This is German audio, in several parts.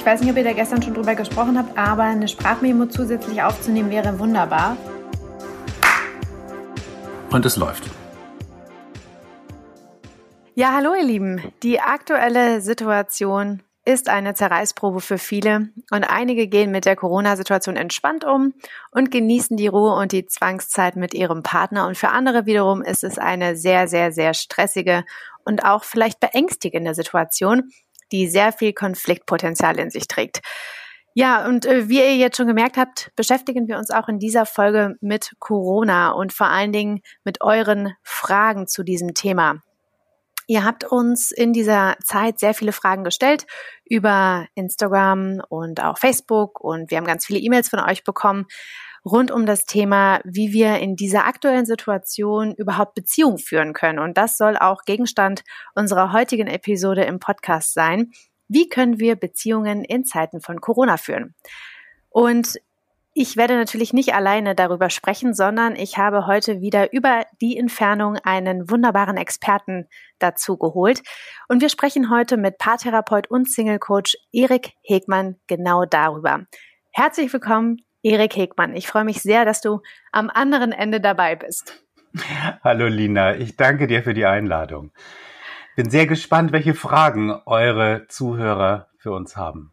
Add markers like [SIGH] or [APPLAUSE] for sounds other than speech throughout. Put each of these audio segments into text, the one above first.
Ich weiß nicht, ob ihr da gestern schon drüber gesprochen habt, aber eine Sprachmemo zusätzlich aufzunehmen wäre wunderbar. Und es läuft. Ja, hallo ihr Lieben. Die aktuelle Situation ist eine Zerreißprobe für viele und einige gehen mit der Corona-Situation entspannt um und genießen die Ruhe und die Zwangszeit mit ihrem Partner und für andere wiederum ist es eine sehr, sehr, sehr stressige und auch vielleicht beängstigende Situation, die sehr viel Konfliktpotenzial in sich trägt. Ja, und äh, wie ihr jetzt schon gemerkt habt, beschäftigen wir uns auch in dieser Folge mit Corona und vor allen Dingen mit euren Fragen zu diesem Thema. Ihr habt uns in dieser Zeit sehr viele Fragen gestellt über Instagram und auch Facebook und wir haben ganz viele E-Mails von euch bekommen rund um das Thema, wie wir in dieser aktuellen Situation überhaupt Beziehungen führen können. Und das soll auch Gegenstand unserer heutigen Episode im Podcast sein. Wie können wir Beziehungen in Zeiten von Corona führen? Und ich werde natürlich nicht alleine darüber sprechen, sondern ich habe heute wieder über die Entfernung einen wunderbaren Experten dazu geholt. Und wir sprechen heute mit Paartherapeut und Single-Coach Erik Hegmann genau darüber. Herzlich willkommen, Erik Hegmann. Ich freue mich sehr, dass du am anderen Ende dabei bist. [LAUGHS] Hallo Lina, ich danke dir für die Einladung. Bin sehr gespannt, welche Fragen eure Zuhörer für uns haben.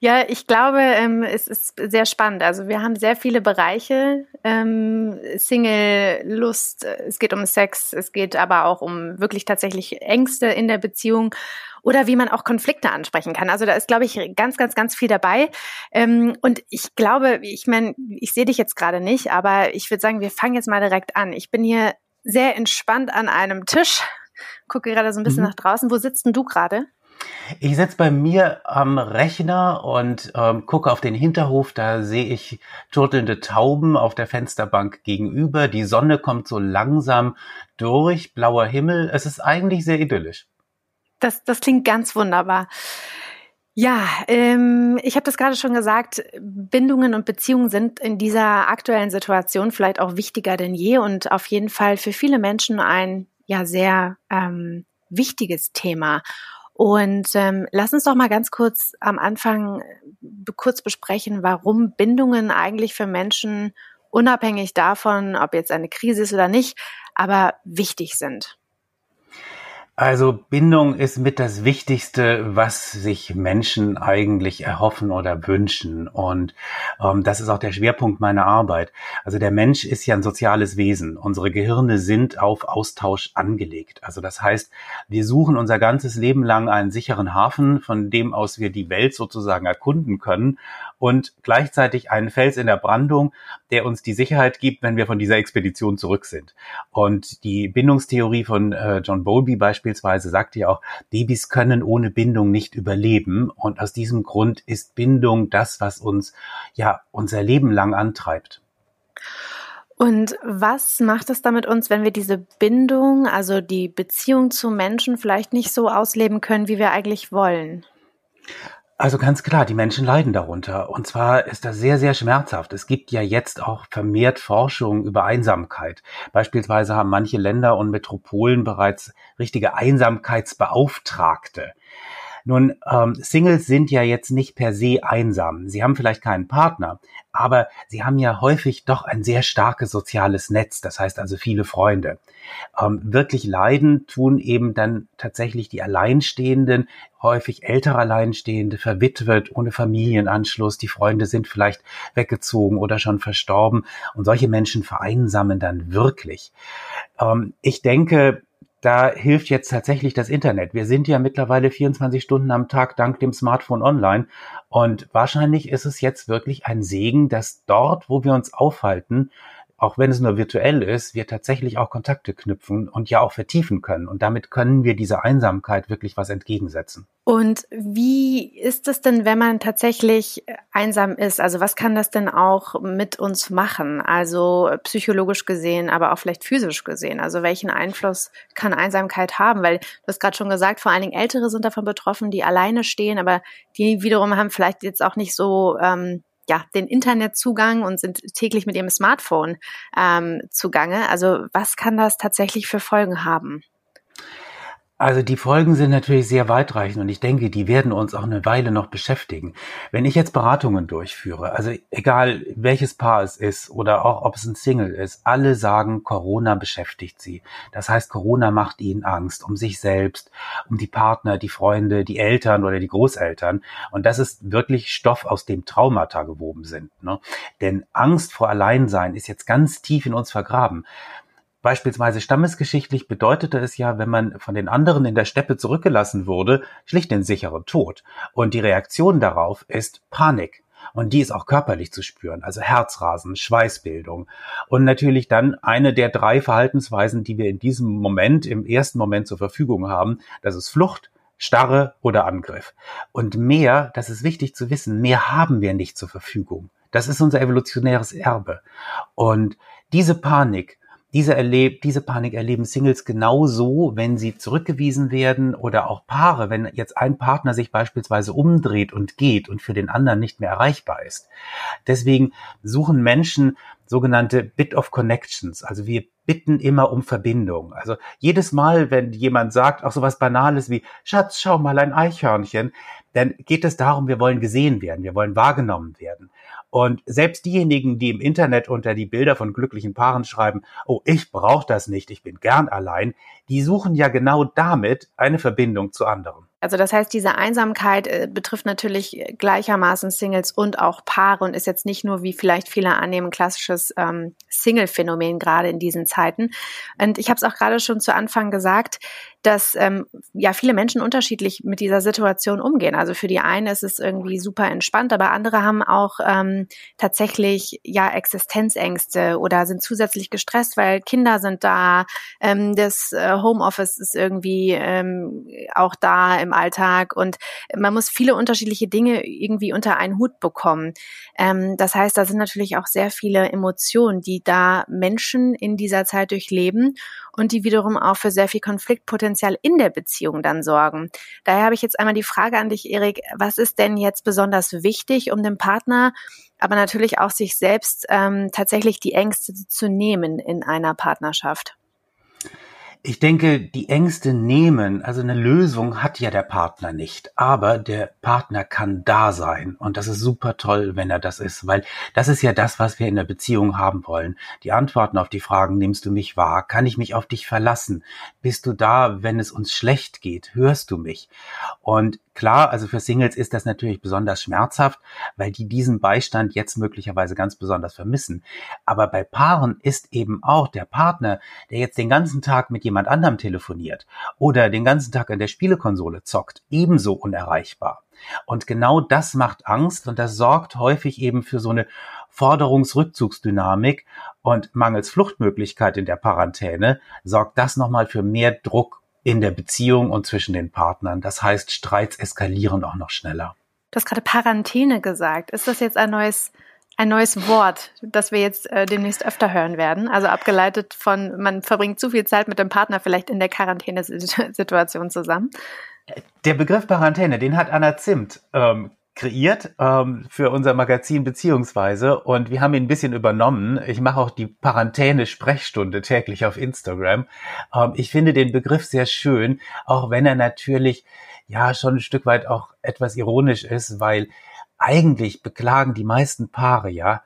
Ja, ich glaube, ähm, es ist sehr spannend. Also wir haben sehr viele Bereiche. Ähm, Single, Lust, es geht um Sex, es geht aber auch um wirklich tatsächlich Ängste in der Beziehung oder wie man auch Konflikte ansprechen kann. Also da ist, glaube ich, ganz, ganz, ganz viel dabei. Ähm, und ich glaube, ich meine, ich sehe dich jetzt gerade nicht, aber ich würde sagen, wir fangen jetzt mal direkt an. Ich bin hier sehr entspannt an einem Tisch, gucke gerade so ein bisschen mhm. nach draußen. Wo sitzt denn du gerade? Ich sitze bei mir am Rechner und ähm, gucke auf den Hinterhof. Da sehe ich turtelnde Tauben auf der Fensterbank gegenüber. Die Sonne kommt so langsam durch, blauer Himmel. Es ist eigentlich sehr idyllisch. Das, das klingt ganz wunderbar. Ja, ähm, ich habe das gerade schon gesagt, Bindungen und Beziehungen sind in dieser aktuellen Situation vielleicht auch wichtiger denn je und auf jeden Fall für viele Menschen ein ja sehr ähm, wichtiges Thema. Und ähm, lass uns doch mal ganz kurz am Anfang äh, kurz besprechen, warum Bindungen eigentlich für Menschen unabhängig davon, ob jetzt eine Krise ist oder nicht, aber wichtig sind. Also Bindung ist mit das Wichtigste, was sich Menschen eigentlich erhoffen oder wünschen. Und ähm, das ist auch der Schwerpunkt meiner Arbeit. Also der Mensch ist ja ein soziales Wesen. Unsere Gehirne sind auf Austausch angelegt. Also das heißt, wir suchen unser ganzes Leben lang einen sicheren Hafen, von dem aus wir die Welt sozusagen erkunden können und gleichzeitig einen Fels in der Brandung, der uns die Sicherheit gibt, wenn wir von dieser Expedition zurück sind. Und die Bindungstheorie von äh, John Bowlby beispielsweise sagt ja auch, Babys können ohne Bindung nicht überleben. Und aus diesem Grund ist Bindung das, was uns ja unser Leben lang antreibt. Und was macht es damit uns, wenn wir diese Bindung, also die Beziehung zu Menschen vielleicht nicht so ausleben können, wie wir eigentlich wollen? Also ganz klar, die Menschen leiden darunter. Und zwar ist das sehr, sehr schmerzhaft. Es gibt ja jetzt auch vermehrt Forschung über Einsamkeit. Beispielsweise haben manche Länder und Metropolen bereits richtige Einsamkeitsbeauftragte. Nun, ähm, Singles sind ja jetzt nicht per se einsam. Sie haben vielleicht keinen Partner, aber sie haben ja häufig doch ein sehr starkes soziales Netz, das heißt also viele Freunde. Ähm, wirklich leiden tun eben dann tatsächlich die Alleinstehenden, häufig ältere Alleinstehende, verwitwet, ohne Familienanschluss. Die Freunde sind vielleicht weggezogen oder schon verstorben und solche Menschen vereinsamen dann wirklich. Ähm, ich denke, da hilft jetzt tatsächlich das Internet. Wir sind ja mittlerweile 24 Stunden am Tag dank dem Smartphone online. Und wahrscheinlich ist es jetzt wirklich ein Segen, dass dort, wo wir uns aufhalten, auch wenn es nur virtuell ist, wir tatsächlich auch Kontakte knüpfen und ja auch vertiefen können. Und damit können wir dieser Einsamkeit wirklich was entgegensetzen. Und wie ist es denn, wenn man tatsächlich einsam ist? Also was kann das denn auch mit uns machen? Also psychologisch gesehen, aber auch vielleicht physisch gesehen. Also welchen Einfluss kann Einsamkeit haben? Weil du hast gerade schon gesagt, vor allen Dingen Ältere sind davon betroffen, die alleine stehen, aber die wiederum haben vielleicht jetzt auch nicht so ähm, ja, den Internetzugang und sind täglich mit ihrem Smartphone ähm, zugange. Also was kann das tatsächlich für Folgen haben? Also die Folgen sind natürlich sehr weitreichend und ich denke, die werden uns auch eine Weile noch beschäftigen. Wenn ich jetzt Beratungen durchführe, also egal welches Paar es ist oder auch ob es ein Single ist, alle sagen, Corona beschäftigt sie. Das heißt, Corona macht ihnen Angst um sich selbst, um die Partner, die Freunde, die Eltern oder die Großeltern. Und das ist wirklich Stoff, aus dem Traumata gewoben sind. Ne? Denn Angst vor Alleinsein ist jetzt ganz tief in uns vergraben. Beispielsweise stammesgeschichtlich bedeutete es ja, wenn man von den anderen in der Steppe zurückgelassen wurde, schlicht den sicheren Tod. Und die Reaktion darauf ist Panik. Und die ist auch körperlich zu spüren, also Herzrasen, Schweißbildung. Und natürlich dann eine der drei Verhaltensweisen, die wir in diesem Moment, im ersten Moment zur Verfügung haben, das ist Flucht, Starre oder Angriff. Und mehr, das ist wichtig zu wissen, mehr haben wir nicht zur Verfügung. Das ist unser evolutionäres Erbe. Und diese Panik, diese, erleb diese Panik erleben Singles genauso, wenn sie zurückgewiesen werden oder auch Paare, wenn jetzt ein Partner sich beispielsweise umdreht und geht und für den anderen nicht mehr erreichbar ist. Deswegen suchen Menschen sogenannte Bit of Connections. Also wir bitten immer um Verbindung. Also jedes Mal, wenn jemand sagt, auch so was Banales wie, Schatz, schau mal ein Eichhörnchen, dann geht es darum, wir wollen gesehen werden, wir wollen wahrgenommen werden. Und selbst diejenigen, die im Internet unter die Bilder von glücklichen Paaren schreiben, oh, ich brauche das nicht, ich bin gern allein, die suchen ja genau damit eine Verbindung zu anderen. Also das heißt, diese Einsamkeit äh, betrifft natürlich gleichermaßen Singles und auch Paare und ist jetzt nicht nur, wie vielleicht viele annehmen, klassisches ähm, Single-Phänomen gerade in diesen Zeiten. Und ich habe es auch gerade schon zu Anfang gesagt, dass ähm, ja viele Menschen unterschiedlich mit dieser Situation umgehen. Also für die einen ist es irgendwie super entspannt, aber andere haben auch ähm, tatsächlich ja Existenzängste oder sind zusätzlich gestresst, weil Kinder sind da, ähm, das äh, Homeoffice ist irgendwie ähm, auch da im Alltag und man muss viele unterschiedliche Dinge irgendwie unter einen Hut bekommen. Ähm, das heißt, da sind natürlich auch sehr viele Emotionen, die da Menschen in dieser Zeit durchleben und die wiederum auch für sehr viel Konfliktpotenzial in der Beziehung dann sorgen. Daher habe ich jetzt einmal die Frage an dich, Erik, was ist denn jetzt besonders wichtig, um dem Partner, aber natürlich auch sich selbst ähm, tatsächlich die Ängste zu nehmen in einer Partnerschaft? Ich denke, die Ängste nehmen, also eine Lösung hat ja der Partner nicht, aber der Partner kann da sein und das ist super toll, wenn er das ist, weil das ist ja das, was wir in der Beziehung haben wollen. Die Antworten auf die Fragen, nimmst du mich wahr? Kann ich mich auf dich verlassen? Bist du da, wenn es uns schlecht geht? Hörst du mich? Und Klar, also für Singles ist das natürlich besonders schmerzhaft, weil die diesen Beistand jetzt möglicherweise ganz besonders vermissen. Aber bei Paaren ist eben auch der Partner, der jetzt den ganzen Tag mit jemand anderem telefoniert oder den ganzen Tag an der Spielekonsole zockt, ebenso unerreichbar. Und genau das macht Angst und das sorgt häufig eben für so eine Forderungsrückzugsdynamik und mangels Fluchtmöglichkeit in der Quarantäne sorgt das nochmal für mehr Druck in der Beziehung und zwischen den Partnern. Das heißt, Streits eskalieren auch noch schneller. Du hast gerade Quarantäne gesagt. Ist das jetzt ein neues, ein neues Wort, das wir jetzt äh, demnächst öfter hören werden? Also abgeleitet von, man verbringt zu viel Zeit mit dem Partner vielleicht in der Quarantänesituation zusammen. Der Begriff Quarantäne, den hat Anna Zimt ähm, kreiert ähm, für unser Magazin beziehungsweise und wir haben ihn ein bisschen übernommen. Ich mache auch die Quarantäne-Sprechstunde täglich auf Instagram. Ähm, ich finde den Begriff sehr schön, auch wenn er natürlich ja schon ein Stück weit auch etwas ironisch ist, weil eigentlich beklagen die meisten Paare ja,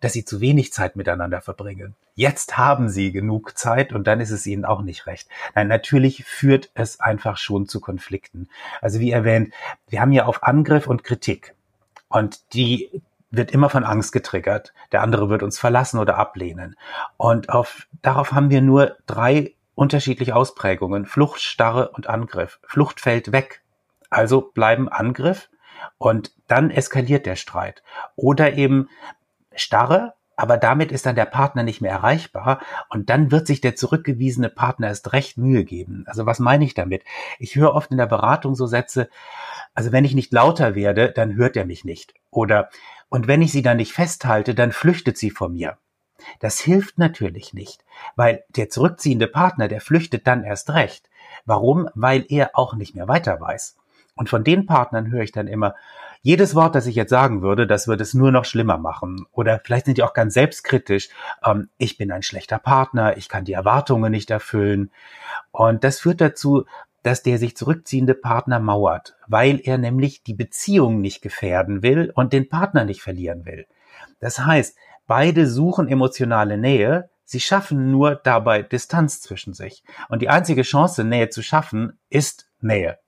dass sie zu wenig Zeit miteinander verbringen. Jetzt haben sie genug Zeit und dann ist es ihnen auch nicht recht. Nein, natürlich führt es einfach schon zu Konflikten. Also wie erwähnt, wir haben ja auf Angriff und Kritik und die wird immer von Angst getriggert. Der andere wird uns verlassen oder ablehnen. Und auf, darauf haben wir nur drei unterschiedliche Ausprägungen. Flucht, Starre und Angriff. Flucht fällt weg. Also bleiben Angriff und dann eskaliert der Streit. Oder eben Starre, aber damit ist dann der Partner nicht mehr erreichbar und dann wird sich der zurückgewiesene Partner erst recht Mühe geben. Also was meine ich damit? Ich höre oft in der Beratung so Sätze, also wenn ich nicht lauter werde, dann hört er mich nicht. Oder und wenn ich sie dann nicht festhalte, dann flüchtet sie vor mir. Das hilft natürlich nicht, weil der zurückziehende Partner, der flüchtet dann erst recht. Warum? Weil er auch nicht mehr weiter weiß. Und von den Partnern höre ich dann immer, jedes Wort, das ich jetzt sagen würde, das würde es nur noch schlimmer machen. Oder vielleicht sind die auch ganz selbstkritisch. Ähm, ich bin ein schlechter Partner, ich kann die Erwartungen nicht erfüllen. Und das führt dazu, dass der sich zurückziehende Partner mauert, weil er nämlich die Beziehung nicht gefährden will und den Partner nicht verlieren will. Das heißt, beide suchen emotionale Nähe, sie schaffen nur dabei Distanz zwischen sich. Und die einzige Chance, Nähe zu schaffen, ist Nähe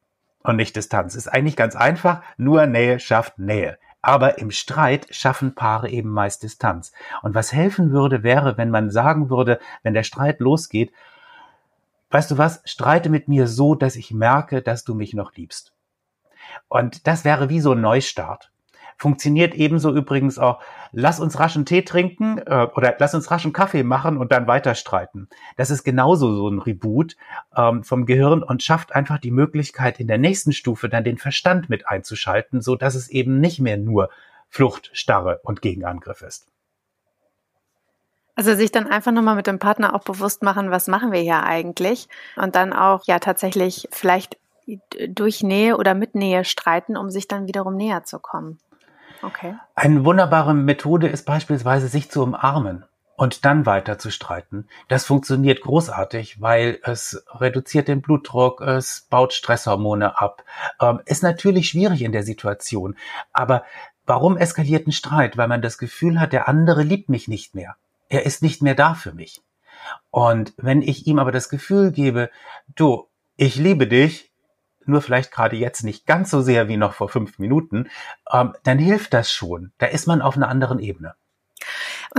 und nicht Distanz. Ist eigentlich ganz einfach, nur Nähe schafft Nähe. Aber im Streit schaffen Paare eben meist Distanz. Und was helfen würde, wäre, wenn man sagen würde, wenn der Streit losgeht, weißt du was, streite mit mir so, dass ich merke, dass du mich noch liebst. Und das wäre wie so ein Neustart. Funktioniert ebenso übrigens auch, lass uns raschen Tee trinken äh, oder lass uns raschen Kaffee machen und dann weiter streiten. Das ist genauso so ein Reboot ähm, vom Gehirn und schafft einfach die Möglichkeit, in der nächsten Stufe dann den Verstand mit einzuschalten, so dass es eben nicht mehr nur Flucht, Starre und Gegenangriff ist. Also sich dann einfach nochmal mit dem Partner auch bewusst machen, was machen wir hier eigentlich? Und dann auch ja tatsächlich vielleicht durch Nähe oder mit Nähe streiten, um sich dann wiederum näher zu kommen. Okay. Eine wunderbare Methode ist beispielsweise, sich zu umarmen und dann weiter zu streiten. Das funktioniert großartig, weil es reduziert den Blutdruck, es baut Stresshormone ab. Ähm, ist natürlich schwierig in der Situation, aber warum eskaliert ein Streit? Weil man das Gefühl hat, der andere liebt mich nicht mehr. Er ist nicht mehr da für mich. Und wenn ich ihm aber das Gefühl gebe, du, ich liebe dich, nur vielleicht gerade jetzt nicht ganz so sehr wie noch vor fünf Minuten, ähm, dann hilft das schon. Da ist man auf einer anderen Ebene.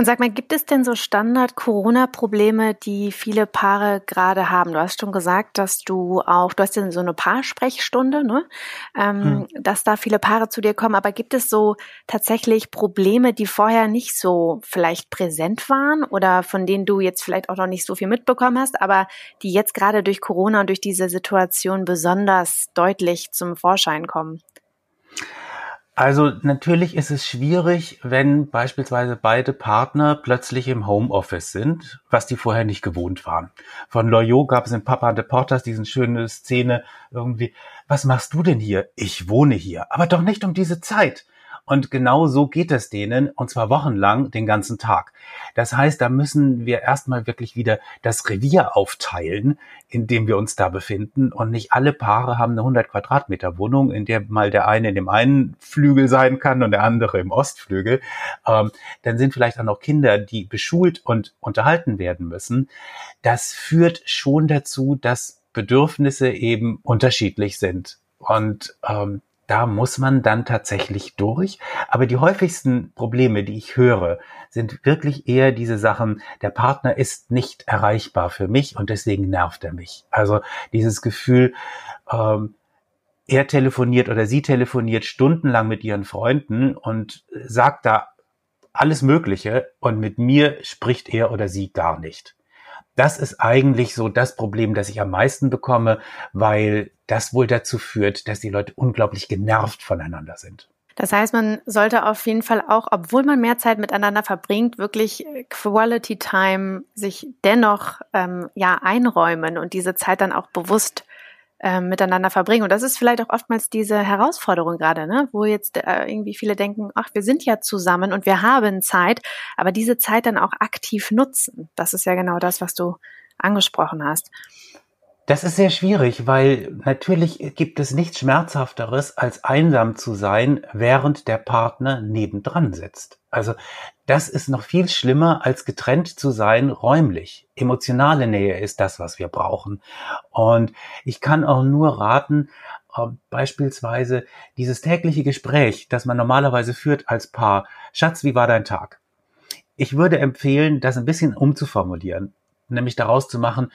Und sag mal, gibt es denn so Standard-Corona-Probleme, die viele Paare gerade haben? Du hast schon gesagt, dass du auch, du hast ja so eine Paarsprechstunde, ne? Ähm, hm. dass da viele Paare zu dir kommen. Aber gibt es so tatsächlich Probleme, die vorher nicht so vielleicht präsent waren oder von denen du jetzt vielleicht auch noch nicht so viel mitbekommen hast, aber die jetzt gerade durch Corona und durch diese Situation besonders deutlich zum Vorschein kommen? Also natürlich ist es schwierig, wenn beispielsweise beide Partner plötzlich im Homeoffice sind, was die vorher nicht gewohnt waren. Von Loyot gab es in Papa de Portas diesen schöne Szene irgendwie, was machst du denn hier? Ich wohne hier, aber doch nicht um diese Zeit. Und genau so geht es denen, und zwar wochenlang, den ganzen Tag. Das heißt, da müssen wir erstmal wirklich wieder das Revier aufteilen, in dem wir uns da befinden. Und nicht alle Paare haben eine 100 Quadratmeter Wohnung, in der mal der eine in dem einen Flügel sein kann und der andere im Ostflügel. Ähm, dann sind vielleicht auch noch Kinder, die beschult und unterhalten werden müssen. Das führt schon dazu, dass Bedürfnisse eben unterschiedlich sind. Und ähm, da muss man dann tatsächlich durch. Aber die häufigsten Probleme, die ich höre, sind wirklich eher diese Sachen, der Partner ist nicht erreichbar für mich und deswegen nervt er mich. Also dieses Gefühl, ähm, er telefoniert oder sie telefoniert stundenlang mit ihren Freunden und sagt da alles Mögliche und mit mir spricht er oder sie gar nicht. Das ist eigentlich so das Problem, das ich am meisten bekomme, weil das wohl dazu führt, dass die Leute unglaublich genervt voneinander sind. Das heißt, man sollte auf jeden Fall auch, obwohl man mehr Zeit miteinander verbringt, wirklich Quality Time sich dennoch ähm, ja einräumen und diese Zeit dann auch bewusst ähm, miteinander verbringen. Und das ist vielleicht auch oftmals diese Herausforderung gerade, ne? wo jetzt äh, irgendwie viele denken, ach, wir sind ja zusammen und wir haben Zeit, aber diese Zeit dann auch aktiv nutzen. Das ist ja genau das, was du angesprochen hast. Das ist sehr schwierig, weil natürlich gibt es nichts Schmerzhafteres, als einsam zu sein, während der Partner nebendran sitzt. Also das ist noch viel schlimmer, als getrennt zu sein räumlich. Emotionale Nähe ist das, was wir brauchen. Und ich kann auch nur raten, äh, beispielsweise dieses tägliche Gespräch, das man normalerweise führt als Paar. Schatz, wie war dein Tag? Ich würde empfehlen, das ein bisschen umzuformulieren, nämlich daraus zu machen,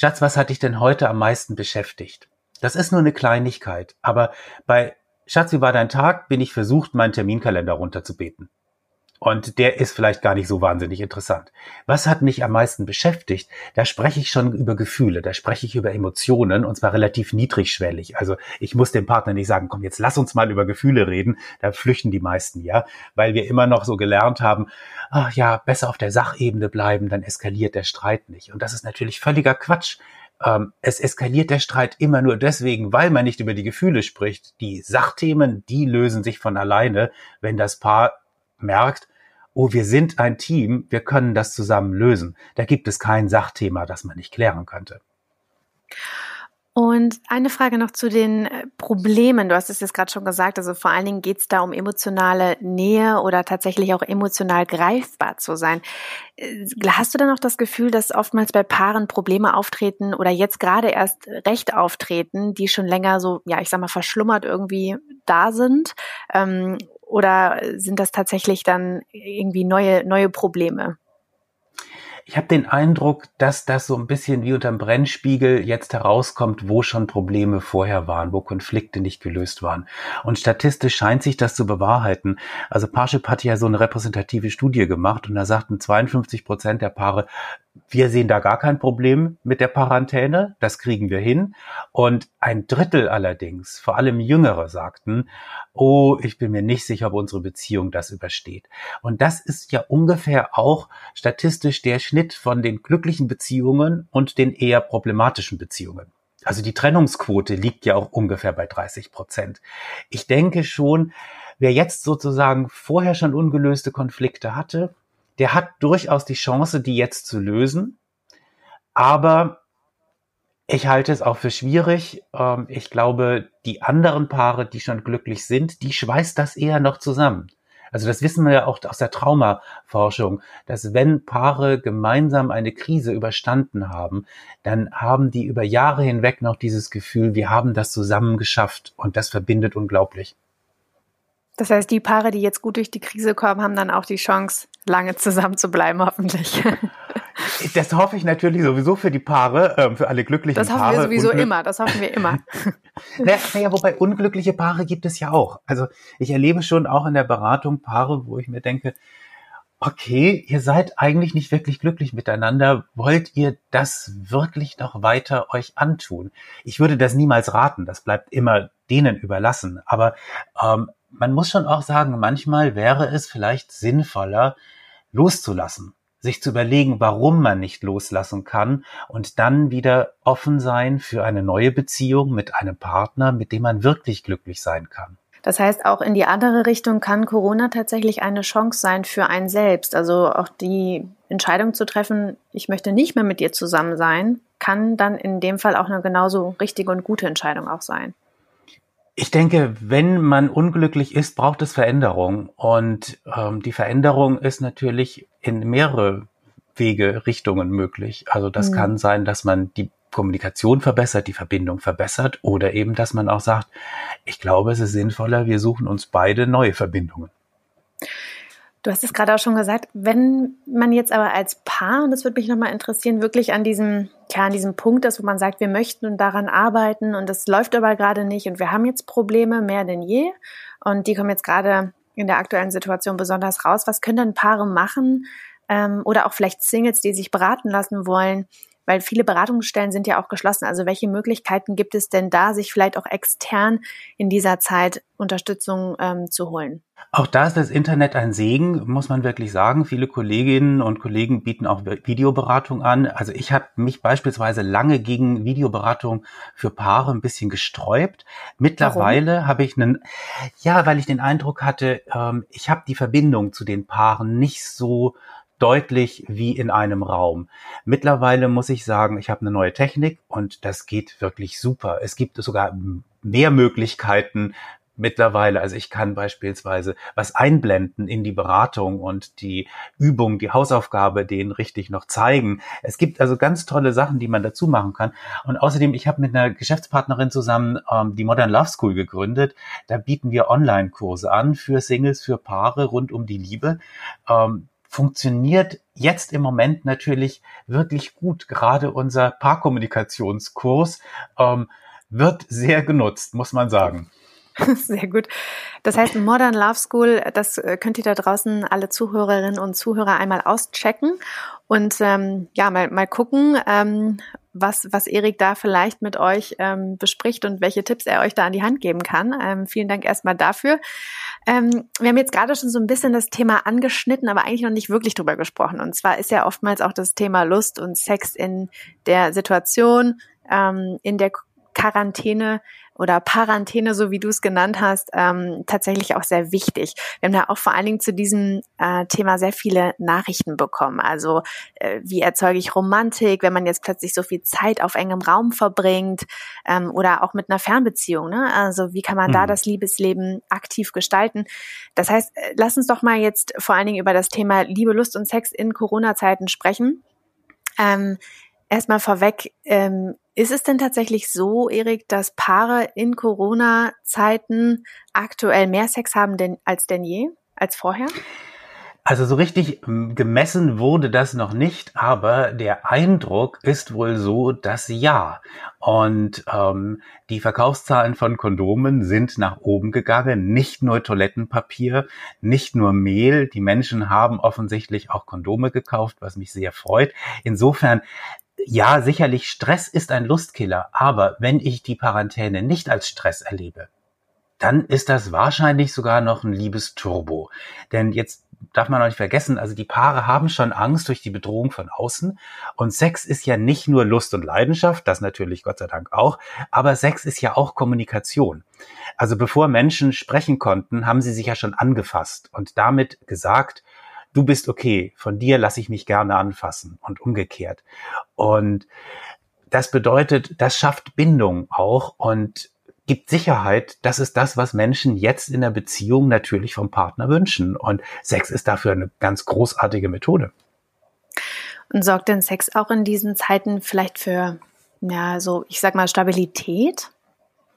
Schatz, was hat dich denn heute am meisten beschäftigt? Das ist nur eine Kleinigkeit, aber bei Schatz, wie war dein Tag, bin ich versucht, meinen Terminkalender runterzubeten. Und der ist vielleicht gar nicht so wahnsinnig interessant. Was hat mich am meisten beschäftigt? Da spreche ich schon über Gefühle, da spreche ich über Emotionen und zwar relativ niedrigschwellig. Also ich muss dem Partner nicht sagen, komm, jetzt lass uns mal über Gefühle reden. Da flüchten die meisten, ja, weil wir immer noch so gelernt haben, ach ja, besser auf der Sachebene bleiben, dann eskaliert der Streit nicht. Und das ist natürlich völliger Quatsch ähm, es eskaliert der Streit immer nur deswegen, weil man nicht über die Gefühle spricht. Die Sachthemen, die lösen sich von alleine, wenn das Paar merkt, oh, wir sind ein Team, wir können das zusammen lösen. Da gibt es kein Sachthema, das man nicht klären könnte. Und eine Frage noch zu den äh, Problemen. Du hast es jetzt gerade schon gesagt, also vor allen Dingen geht es da um emotionale Nähe oder tatsächlich auch emotional greifbar zu sein. Äh, hast du dann auch das Gefühl, dass oftmals bei Paaren Probleme auftreten oder jetzt gerade erst recht auftreten, die schon länger so, ja, ich sag mal, verschlummert irgendwie da sind? Ähm, oder sind das tatsächlich dann irgendwie neue, neue Probleme? Ich habe den Eindruck, dass das so ein bisschen wie unterm Brennspiegel jetzt herauskommt, wo schon Probleme vorher waren, wo Konflikte nicht gelöst waren. Und statistisch scheint sich das zu bewahrheiten. Also Parship hat ja so eine repräsentative Studie gemacht und da sagten 52 Prozent der Paare, wir sehen da gar kein Problem mit der Quarantäne, das kriegen wir hin. Und ein Drittel allerdings, vor allem Jüngere, sagten, oh, ich bin mir nicht sicher, ob unsere Beziehung das übersteht. Und das ist ja ungefähr auch statistisch der Schnitt von den glücklichen Beziehungen und den eher problematischen Beziehungen. Also die Trennungsquote liegt ja auch ungefähr bei 30 Prozent. Ich denke schon, wer jetzt sozusagen vorher schon ungelöste Konflikte hatte, der hat durchaus die Chance, die jetzt zu lösen. Aber ich halte es auch für schwierig. Ähm, ich glaube, die anderen Paare, die schon glücklich sind, die schweißt das eher noch zusammen. Also das wissen wir ja auch aus der Traumaforschung, dass wenn Paare gemeinsam eine Krise überstanden haben, dann haben die über Jahre hinweg noch dieses Gefühl, wir haben das zusammen geschafft und das verbindet unglaublich. Das heißt, die Paare, die jetzt gut durch die Krise kommen, haben dann auch die Chance, lange zusammen zu bleiben, hoffentlich. [LAUGHS] Das hoffe ich natürlich sowieso für die Paare, ähm, für alle glücklichen Paare. Das hoffen Paare. wir sowieso Unglück immer, das hoffen wir immer. [LAUGHS] naja, naja, wobei unglückliche Paare gibt es ja auch. Also ich erlebe schon auch in der Beratung Paare, wo ich mir denke, okay, ihr seid eigentlich nicht wirklich glücklich miteinander. Wollt ihr das wirklich noch weiter euch antun? Ich würde das niemals raten. Das bleibt immer denen überlassen. Aber ähm, man muss schon auch sagen, manchmal wäre es vielleicht sinnvoller, loszulassen, sich zu überlegen, warum man nicht loslassen kann und dann wieder offen sein für eine neue Beziehung mit einem Partner, mit dem man wirklich glücklich sein kann. Das heißt, auch in die andere Richtung kann Corona tatsächlich eine Chance sein für einen selbst. Also auch die Entscheidung zu treffen, ich möchte nicht mehr mit dir zusammen sein, kann dann in dem Fall auch eine genauso richtige und gute Entscheidung auch sein. Ich denke, wenn man unglücklich ist, braucht es Veränderung. Und ähm, die Veränderung ist natürlich in mehrere Wege, Richtungen möglich. Also das mhm. kann sein, dass man die Kommunikation verbessert, die Verbindung verbessert oder eben, dass man auch sagt, ich glaube, es ist sinnvoller, wir suchen uns beide neue Verbindungen. Du hast es gerade auch schon gesagt, wenn man jetzt aber als Paar, und das würde mich nochmal interessieren, wirklich an diesem, ja, an diesem Punkt ist, wo man sagt, wir möchten und daran arbeiten und es läuft aber gerade nicht und wir haben jetzt Probleme mehr denn je und die kommen jetzt gerade in der aktuellen Situation besonders raus. Was können denn Paare machen ähm, oder auch vielleicht Singles, die sich beraten lassen wollen, weil viele Beratungsstellen sind ja auch geschlossen. Also welche Möglichkeiten gibt es denn da, sich vielleicht auch extern in dieser Zeit Unterstützung ähm, zu holen? Auch da ist das Internet ein Segen, muss man wirklich sagen. Viele Kolleginnen und Kollegen bieten auch Videoberatung an. Also ich habe mich beispielsweise lange gegen Videoberatung für Paare ein bisschen gesträubt. Mittlerweile habe ich einen, ja, weil ich den Eindruck hatte, ähm, ich habe die Verbindung zu den Paaren nicht so deutlich wie in einem Raum. Mittlerweile muss ich sagen, ich habe eine neue Technik und das geht wirklich super. Es gibt sogar mehr Möglichkeiten mittlerweile. Also ich kann beispielsweise was einblenden in die Beratung und die Übung, die Hausaufgabe denen richtig noch zeigen. Es gibt also ganz tolle Sachen, die man dazu machen kann. Und außerdem, ich habe mit einer Geschäftspartnerin zusammen ähm, die Modern Love School gegründet. Da bieten wir Online-Kurse an für Singles, für Paare rund um die Liebe. Ähm, funktioniert jetzt im Moment natürlich wirklich gut. Gerade unser Paarkommunikationskurs ähm, wird sehr genutzt, muss man sagen. [LAUGHS] Sehr gut. Das heißt, Modern Love School, das äh, könnt ihr da draußen alle Zuhörerinnen und Zuhörer einmal auschecken und ähm, ja, mal, mal gucken, ähm, was, was Erik da vielleicht mit euch ähm, bespricht und welche Tipps er euch da an die Hand geben kann. Ähm, vielen Dank erstmal dafür. Ähm, wir haben jetzt gerade schon so ein bisschen das Thema angeschnitten, aber eigentlich noch nicht wirklich drüber gesprochen. Und zwar ist ja oftmals auch das Thema Lust und Sex in der Situation, ähm, in der Quarantäne oder Parantäne, so wie du es genannt hast, ähm, tatsächlich auch sehr wichtig. Wir haben da auch vor allen Dingen zu diesem äh, Thema sehr viele Nachrichten bekommen. Also äh, wie erzeuge ich Romantik, wenn man jetzt plötzlich so viel Zeit auf engem Raum verbringt ähm, oder auch mit einer Fernbeziehung. Ne? Also wie kann man mhm. da das Liebesleben aktiv gestalten? Das heißt, äh, lass uns doch mal jetzt vor allen Dingen über das Thema Liebe, Lust und Sex in Corona-Zeiten sprechen. Ähm, Erstmal vorweg, ähm, ist es denn tatsächlich so, Erik, dass Paare in Corona-Zeiten aktuell mehr Sex haben denn, als denn je, als vorher? Also so richtig ähm, gemessen wurde das noch nicht, aber der Eindruck ist wohl so, dass ja. Und ähm, die Verkaufszahlen von Kondomen sind nach oben gegangen. Nicht nur Toilettenpapier, nicht nur Mehl. Die Menschen haben offensichtlich auch Kondome gekauft, was mich sehr freut. Insofern ja, sicherlich Stress ist ein Lustkiller, aber wenn ich die Quarantäne nicht als Stress erlebe, dann ist das wahrscheinlich sogar noch ein Liebesturbo. Denn jetzt darf man auch nicht vergessen, also die Paare haben schon Angst durch die Bedrohung von außen. Und Sex ist ja nicht nur Lust und Leidenschaft, das natürlich Gott sei Dank auch, aber Sex ist ja auch Kommunikation. Also bevor Menschen sprechen konnten, haben sie sich ja schon angefasst und damit gesagt, du bist okay, von dir lasse ich mich gerne anfassen und umgekehrt. Und das bedeutet, das schafft Bindung auch und gibt Sicherheit. Das ist das, was Menschen jetzt in der Beziehung natürlich vom Partner wünschen. Und Sex ist dafür eine ganz großartige Methode. Und sorgt denn Sex auch in diesen Zeiten vielleicht für, ja, so, ich sag mal, Stabilität?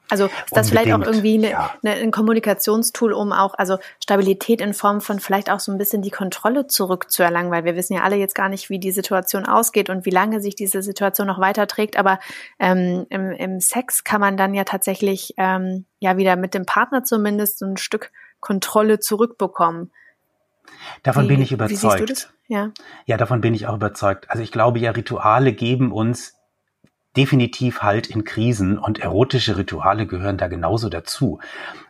Also ist das Unbedingt, vielleicht auch irgendwie eine, ja. eine, ein Kommunikationstool, um auch, also Stabilität in Form von vielleicht auch so ein bisschen die Kontrolle zurückzuerlangen, weil wir wissen ja alle jetzt gar nicht, wie die Situation ausgeht und wie lange sich diese Situation noch weiterträgt. Aber ähm, im, im Sex kann man dann ja tatsächlich ähm, ja wieder mit dem Partner zumindest so ein Stück Kontrolle zurückbekommen. Davon wie, bin ich überzeugt. Wie siehst du das? Ja. ja, davon bin ich auch überzeugt. Also ich glaube ja, Rituale geben uns definitiv halt in Krisen und erotische Rituale gehören da genauso dazu.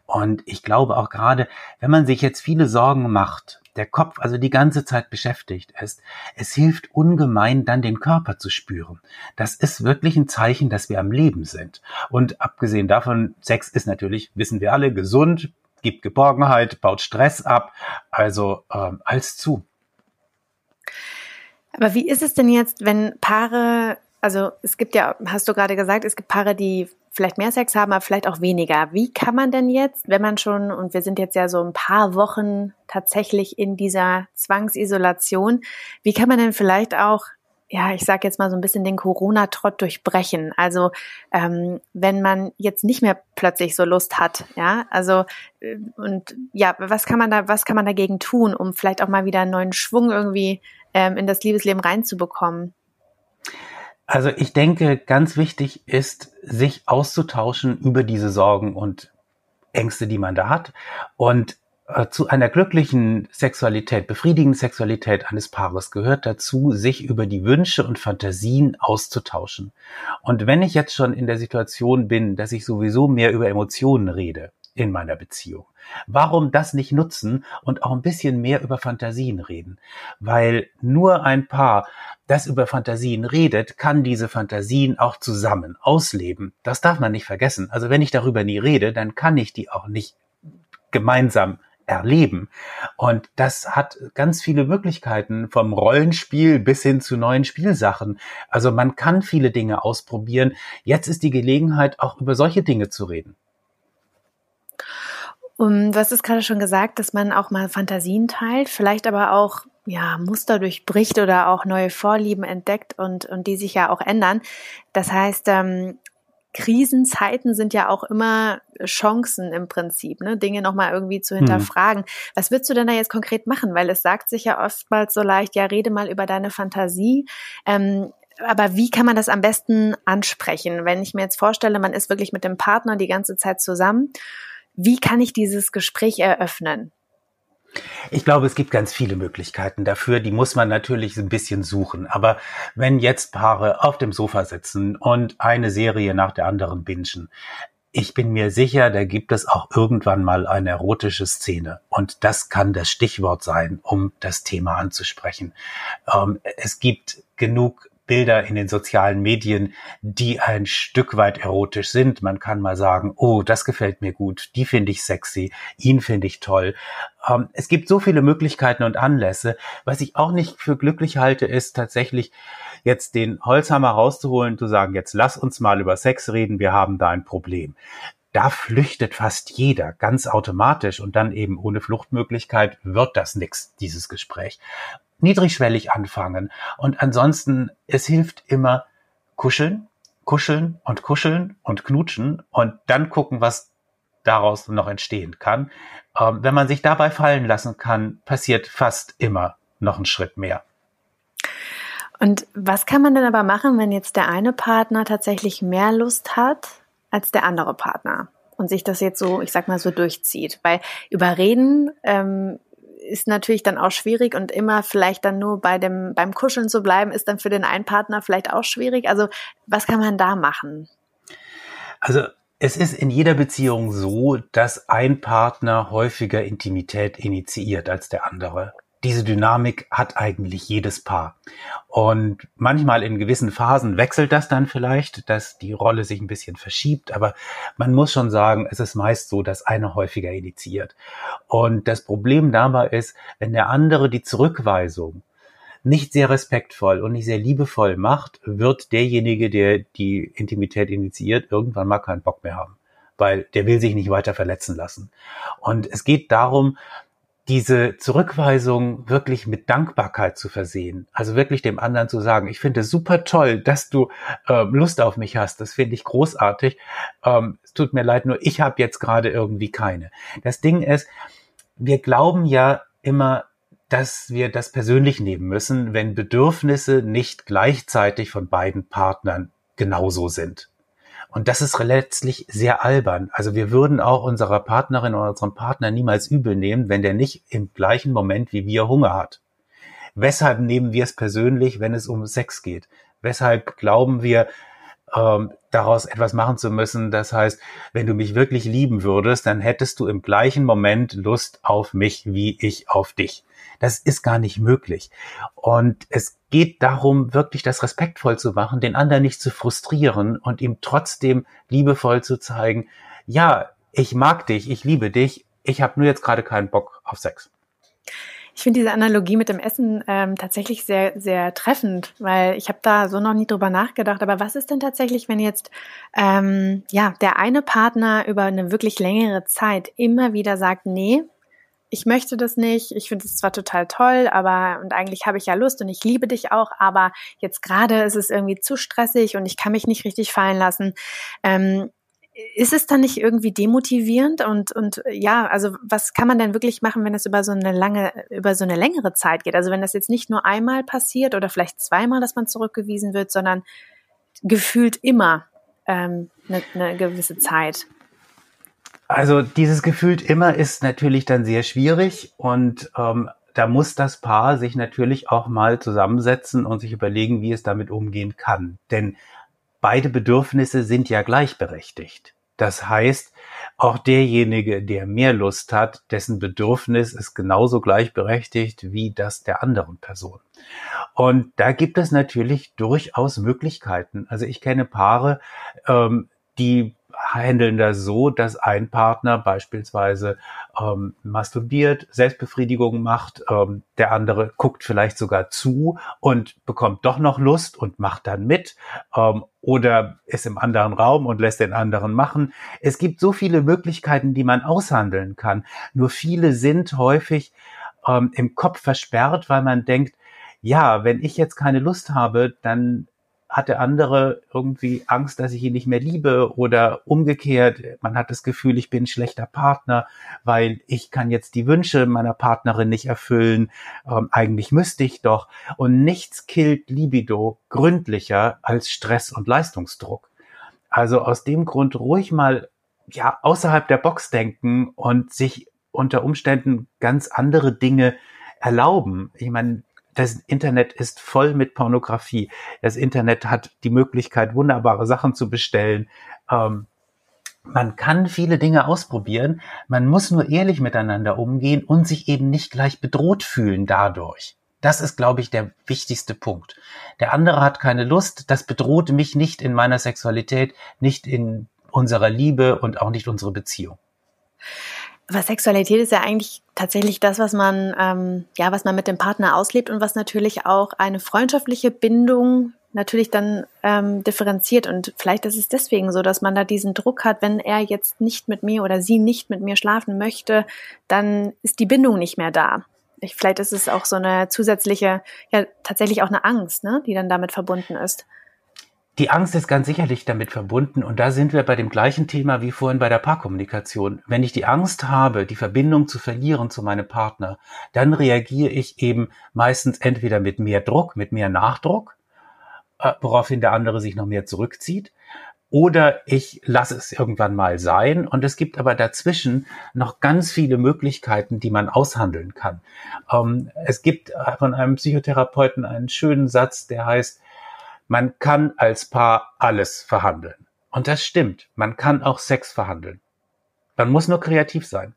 Und ich glaube auch gerade, wenn man sich jetzt viele Sorgen macht, der Kopf also die ganze Zeit beschäftigt ist, es hilft ungemein, dann den Körper zu spüren. Das ist wirklich ein Zeichen, dass wir am Leben sind. Und abgesehen davon, Sex ist natürlich, wissen wir alle, gesund, gibt Geborgenheit, baut Stress ab, also ähm, als zu. Aber wie ist es denn jetzt, wenn Paare also es gibt ja, hast du gerade gesagt, es gibt Paare, die vielleicht mehr Sex haben, aber vielleicht auch weniger. Wie kann man denn jetzt, wenn man schon, und wir sind jetzt ja so ein paar Wochen tatsächlich in dieser Zwangsisolation, wie kann man denn vielleicht auch ja, ich sage jetzt mal so ein bisschen den Corona-Trott durchbrechen. Also ähm, wenn man jetzt nicht mehr plötzlich so Lust hat, ja, also äh, und ja, was kann man da, was kann man dagegen tun, um vielleicht auch mal wieder einen neuen Schwung irgendwie ähm, in das Liebesleben reinzubekommen? Also ich denke, ganz wichtig ist, sich auszutauschen über diese Sorgen und Ängste, die man da hat. Und äh, zu einer glücklichen Sexualität, befriedigenden Sexualität eines Paares gehört dazu, sich über die Wünsche und Fantasien auszutauschen. Und wenn ich jetzt schon in der Situation bin, dass ich sowieso mehr über Emotionen rede in meiner Beziehung, warum das nicht nutzen und auch ein bisschen mehr über Fantasien reden? Weil nur ein Paar, das über Fantasien redet, kann diese Fantasien auch zusammen ausleben. Das darf man nicht vergessen. Also wenn ich darüber nie rede, dann kann ich die auch nicht gemeinsam erleben. Und das hat ganz viele Möglichkeiten vom Rollenspiel bis hin zu neuen Spielsachen. Also man kann viele Dinge ausprobieren. Jetzt ist die Gelegenheit, auch über solche Dinge zu reden. Um, du hast es gerade schon gesagt, dass man auch mal Fantasien teilt, vielleicht aber auch ja, Muster durchbricht oder auch neue Vorlieben entdeckt und, und die sich ja auch ändern. Das heißt, ähm, Krisenzeiten sind ja auch immer Chancen im Prinzip, ne? Dinge nochmal irgendwie zu hm. hinterfragen. Hm. Was würdest du denn da jetzt konkret machen? Weil es sagt sich ja oftmals so leicht, ja, rede mal über deine Fantasie. Ähm, aber wie kann man das am besten ansprechen? Wenn ich mir jetzt vorstelle, man ist wirklich mit dem Partner die ganze Zeit zusammen, wie kann ich dieses Gespräch eröffnen? Ich glaube, es gibt ganz viele Möglichkeiten dafür. Die muss man natürlich ein bisschen suchen. Aber wenn jetzt Paare auf dem Sofa sitzen und eine Serie nach der anderen bingen, ich bin mir sicher, da gibt es auch irgendwann mal eine erotische Szene. Und das kann das Stichwort sein, um das Thema anzusprechen. Ähm, es gibt genug Bilder in den sozialen Medien, die ein Stück weit erotisch sind. Man kann mal sagen, oh, das gefällt mir gut, die finde ich sexy, ihn finde ich toll. Ähm, es gibt so viele Möglichkeiten und Anlässe. Was ich auch nicht für glücklich halte, ist tatsächlich jetzt den Holzhammer rauszuholen, zu sagen, jetzt lass uns mal über Sex reden, wir haben da ein Problem da flüchtet fast jeder ganz automatisch und dann eben ohne Fluchtmöglichkeit wird das nix, dieses Gespräch niedrigschwellig anfangen. Und ansonsten, es hilft immer kuscheln, kuscheln und kuscheln und knutschen und dann gucken, was daraus noch entstehen kann. Ähm, wenn man sich dabei fallen lassen kann, passiert fast immer noch ein Schritt mehr. Und was kann man denn aber machen, wenn jetzt der eine Partner tatsächlich mehr Lust hat als der andere Partner? Und sich das jetzt so, ich sag mal so durchzieht. Weil überreden ähm, ist natürlich dann auch schwierig und immer vielleicht dann nur bei dem, beim Kuscheln zu bleiben, ist dann für den einen Partner vielleicht auch schwierig. Also was kann man da machen? Also es ist in jeder Beziehung so, dass ein Partner häufiger Intimität initiiert als der andere diese Dynamik hat eigentlich jedes Paar. Und manchmal in gewissen Phasen wechselt das dann vielleicht, dass die Rolle sich ein bisschen verschiebt, aber man muss schon sagen, es ist meist so, dass einer häufiger initiiert. Und das Problem dabei ist, wenn der andere die Zurückweisung nicht sehr respektvoll und nicht sehr liebevoll macht, wird derjenige, der die Intimität initiiert, irgendwann mal keinen Bock mehr haben weil der will sich nicht weiter verletzen lassen. Und es geht darum, diese Zurückweisung wirklich mit Dankbarkeit zu versehen. Also wirklich dem anderen zu sagen, ich finde es super toll, dass du ähm, Lust auf mich hast. Das finde ich großartig. Ähm, es tut mir leid, nur ich habe jetzt gerade irgendwie keine. Das Ding ist, wir glauben ja immer, dass wir das persönlich nehmen müssen, wenn Bedürfnisse nicht gleichzeitig von beiden Partnern genauso sind. Und das ist letztlich sehr albern. Also wir würden auch unserer Partnerin oder unserem Partner niemals übel nehmen, wenn der nicht im gleichen Moment wie wir Hunger hat. Weshalb nehmen wir es persönlich, wenn es um Sex geht? Weshalb glauben wir, ähm, daraus etwas machen zu müssen? Das heißt, wenn du mich wirklich lieben würdest, dann hättest du im gleichen Moment Lust auf mich wie ich auf dich. Das ist gar nicht möglich. Und es geht darum, wirklich das respektvoll zu machen, den anderen nicht zu frustrieren und ihm trotzdem liebevoll zu zeigen, ja, ich mag dich, ich liebe dich, ich habe nur jetzt gerade keinen Bock auf Sex. Ich finde diese Analogie mit dem Essen ähm, tatsächlich sehr, sehr treffend, weil ich habe da so noch nie drüber nachgedacht. Aber was ist denn tatsächlich, wenn jetzt ähm, ja der eine Partner über eine wirklich längere Zeit immer wieder sagt, nee, ich möchte das nicht, ich finde es zwar total toll, aber und eigentlich habe ich ja Lust und ich liebe dich auch, aber jetzt gerade ist es irgendwie zu stressig und ich kann mich nicht richtig fallen lassen. Ähm, ist es dann nicht irgendwie demotivierend und und ja, also was kann man denn wirklich machen, wenn es über so eine lange über so eine längere Zeit geht? Also wenn das jetzt nicht nur einmal passiert oder vielleicht zweimal, dass man zurückgewiesen wird, sondern gefühlt immer ähm, eine, eine gewisse Zeit. Also dieses gefühlt immer ist natürlich dann sehr schwierig und ähm, da muss das Paar sich natürlich auch mal zusammensetzen und sich überlegen, wie es damit umgehen kann. Denn beide Bedürfnisse sind ja gleichberechtigt. Das heißt, auch derjenige, der mehr Lust hat, dessen Bedürfnis ist genauso gleichberechtigt wie das der anderen Person. Und da gibt es natürlich durchaus Möglichkeiten. Also ich kenne Paare, ähm, die handeln das so, dass ein Partner beispielsweise ähm, masturbiert, Selbstbefriedigung macht, ähm, der andere guckt vielleicht sogar zu und bekommt doch noch Lust und macht dann mit ähm, oder ist im anderen Raum und lässt den anderen machen. Es gibt so viele Möglichkeiten, die man aushandeln kann. Nur viele sind häufig ähm, im Kopf versperrt, weil man denkt, ja, wenn ich jetzt keine Lust habe, dann hat der andere irgendwie Angst, dass ich ihn nicht mehr liebe oder umgekehrt, man hat das Gefühl, ich bin ein schlechter Partner, weil ich kann jetzt die Wünsche meiner Partnerin nicht erfüllen. Ähm, eigentlich müsste ich doch. Und nichts killt Libido gründlicher als Stress und Leistungsdruck. Also aus dem Grund ruhig mal ja außerhalb der Box denken und sich unter Umständen ganz andere Dinge erlauben. Ich meine, das Internet ist voll mit Pornografie. Das Internet hat die Möglichkeit, wunderbare Sachen zu bestellen. Ähm, man kann viele Dinge ausprobieren. Man muss nur ehrlich miteinander umgehen und sich eben nicht gleich bedroht fühlen dadurch. Das ist, glaube ich, der wichtigste Punkt. Der andere hat keine Lust, das bedroht mich nicht in meiner Sexualität, nicht in unserer Liebe und auch nicht unsere Beziehung. Aber Sexualität ist ja eigentlich tatsächlich das, was man, ähm, ja, was man mit dem Partner auslebt und was natürlich auch eine freundschaftliche Bindung natürlich dann ähm, differenziert. Und vielleicht ist es deswegen so, dass man da diesen Druck hat, wenn er jetzt nicht mit mir oder sie nicht mit mir schlafen möchte, dann ist die Bindung nicht mehr da. Ich, vielleicht ist es auch so eine zusätzliche, ja, tatsächlich auch eine Angst, ne, die dann damit verbunden ist. Die Angst ist ganz sicherlich damit verbunden und da sind wir bei dem gleichen Thema wie vorhin bei der Paarkommunikation. Wenn ich die Angst habe, die Verbindung zu verlieren zu meinem Partner, dann reagiere ich eben meistens entweder mit mehr Druck, mit mehr Nachdruck, äh, woraufhin der andere sich noch mehr zurückzieht, oder ich lasse es irgendwann mal sein. Und es gibt aber dazwischen noch ganz viele Möglichkeiten, die man aushandeln kann. Ähm, es gibt äh, von einem Psychotherapeuten einen schönen Satz, der heißt, man kann als Paar alles verhandeln. Und das stimmt. Man kann auch Sex verhandeln. Man muss nur kreativ sein.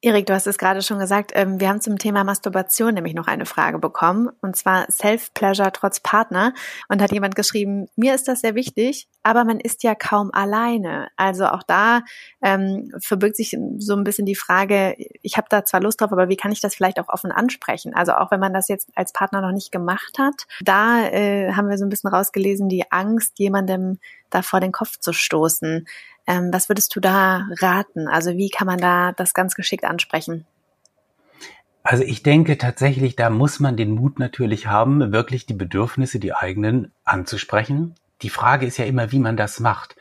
Erik, du hast es gerade schon gesagt, ähm, wir haben zum Thema Masturbation nämlich noch eine Frage bekommen, und zwar Self-Pleasure trotz Partner. Und hat jemand geschrieben, mir ist das sehr wichtig, aber man ist ja kaum alleine. Also auch da ähm, verbirgt sich so ein bisschen die Frage, ich habe da zwar Lust drauf, aber wie kann ich das vielleicht auch offen ansprechen? Also auch wenn man das jetzt als Partner noch nicht gemacht hat, da äh, haben wir so ein bisschen rausgelesen, die Angst, jemandem da vor den Kopf zu stoßen. Ähm, was würdest du da raten? Also wie kann man da das ganz geschickt ansprechen? Also ich denke tatsächlich, da muss man den Mut natürlich haben, wirklich die Bedürfnisse, die eigenen anzusprechen. Die Frage ist ja immer, wie man das macht.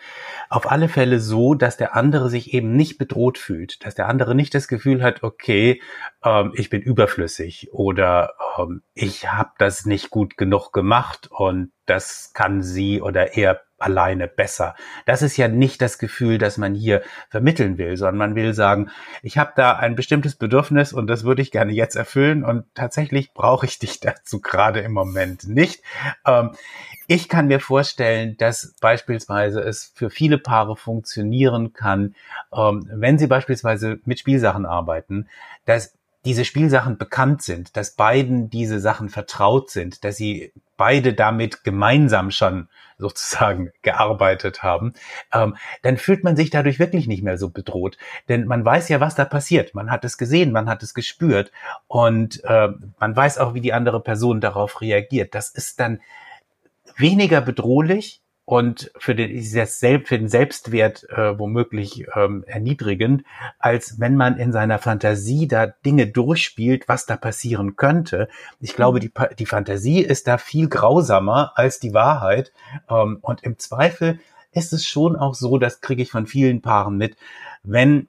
Auf alle Fälle so, dass der andere sich eben nicht bedroht fühlt, dass der andere nicht das Gefühl hat, okay, ähm, ich bin überflüssig oder ähm, ich habe das nicht gut genug gemacht und das kann sie oder er alleine besser. Das ist ja nicht das Gefühl, das man hier vermitteln will, sondern man will sagen, ich habe da ein bestimmtes Bedürfnis und das würde ich gerne jetzt erfüllen und tatsächlich brauche ich dich [LAUGHS] dazu gerade im Moment nicht. Ähm, ich kann mir vorstellen, dass beispielsweise es für viele Paare funktionieren kann, ähm, wenn sie beispielsweise mit Spielsachen arbeiten, dass diese Spielsachen bekannt sind, dass beiden diese Sachen vertraut sind, dass sie beide damit gemeinsam schon [LAUGHS] sozusagen gearbeitet haben, ähm, dann fühlt man sich dadurch wirklich nicht mehr so bedroht. Denn man weiß ja, was da passiert. Man hat es gesehen, man hat es gespürt und äh, man weiß auch, wie die andere Person darauf reagiert. Das ist dann weniger bedrohlich und für den, für den Selbstwert äh, womöglich ähm, erniedrigend, als wenn man in seiner Fantasie da Dinge durchspielt, was da passieren könnte. Ich glaube, mhm. die, die Fantasie ist da viel grausamer als die Wahrheit. Ähm, und im Zweifel ist es schon auch so, das kriege ich von vielen Paaren mit, wenn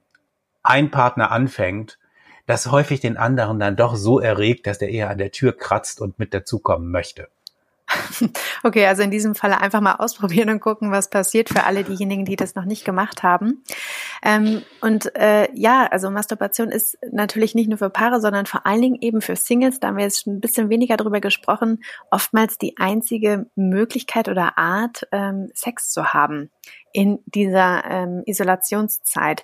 ein Partner anfängt, das häufig den anderen dann doch so erregt, dass der eher an der Tür kratzt und mit dazukommen möchte. [LAUGHS] Okay, also in diesem Falle einfach mal ausprobieren und gucken, was passiert für alle diejenigen, die das noch nicht gemacht haben. Ähm, und äh, ja, also Masturbation ist natürlich nicht nur für Paare, sondern vor allen Dingen eben für Singles. Da haben wir jetzt ein bisschen weniger drüber gesprochen. Oftmals die einzige Möglichkeit oder Art, ähm, Sex zu haben in dieser ähm, Isolationszeit.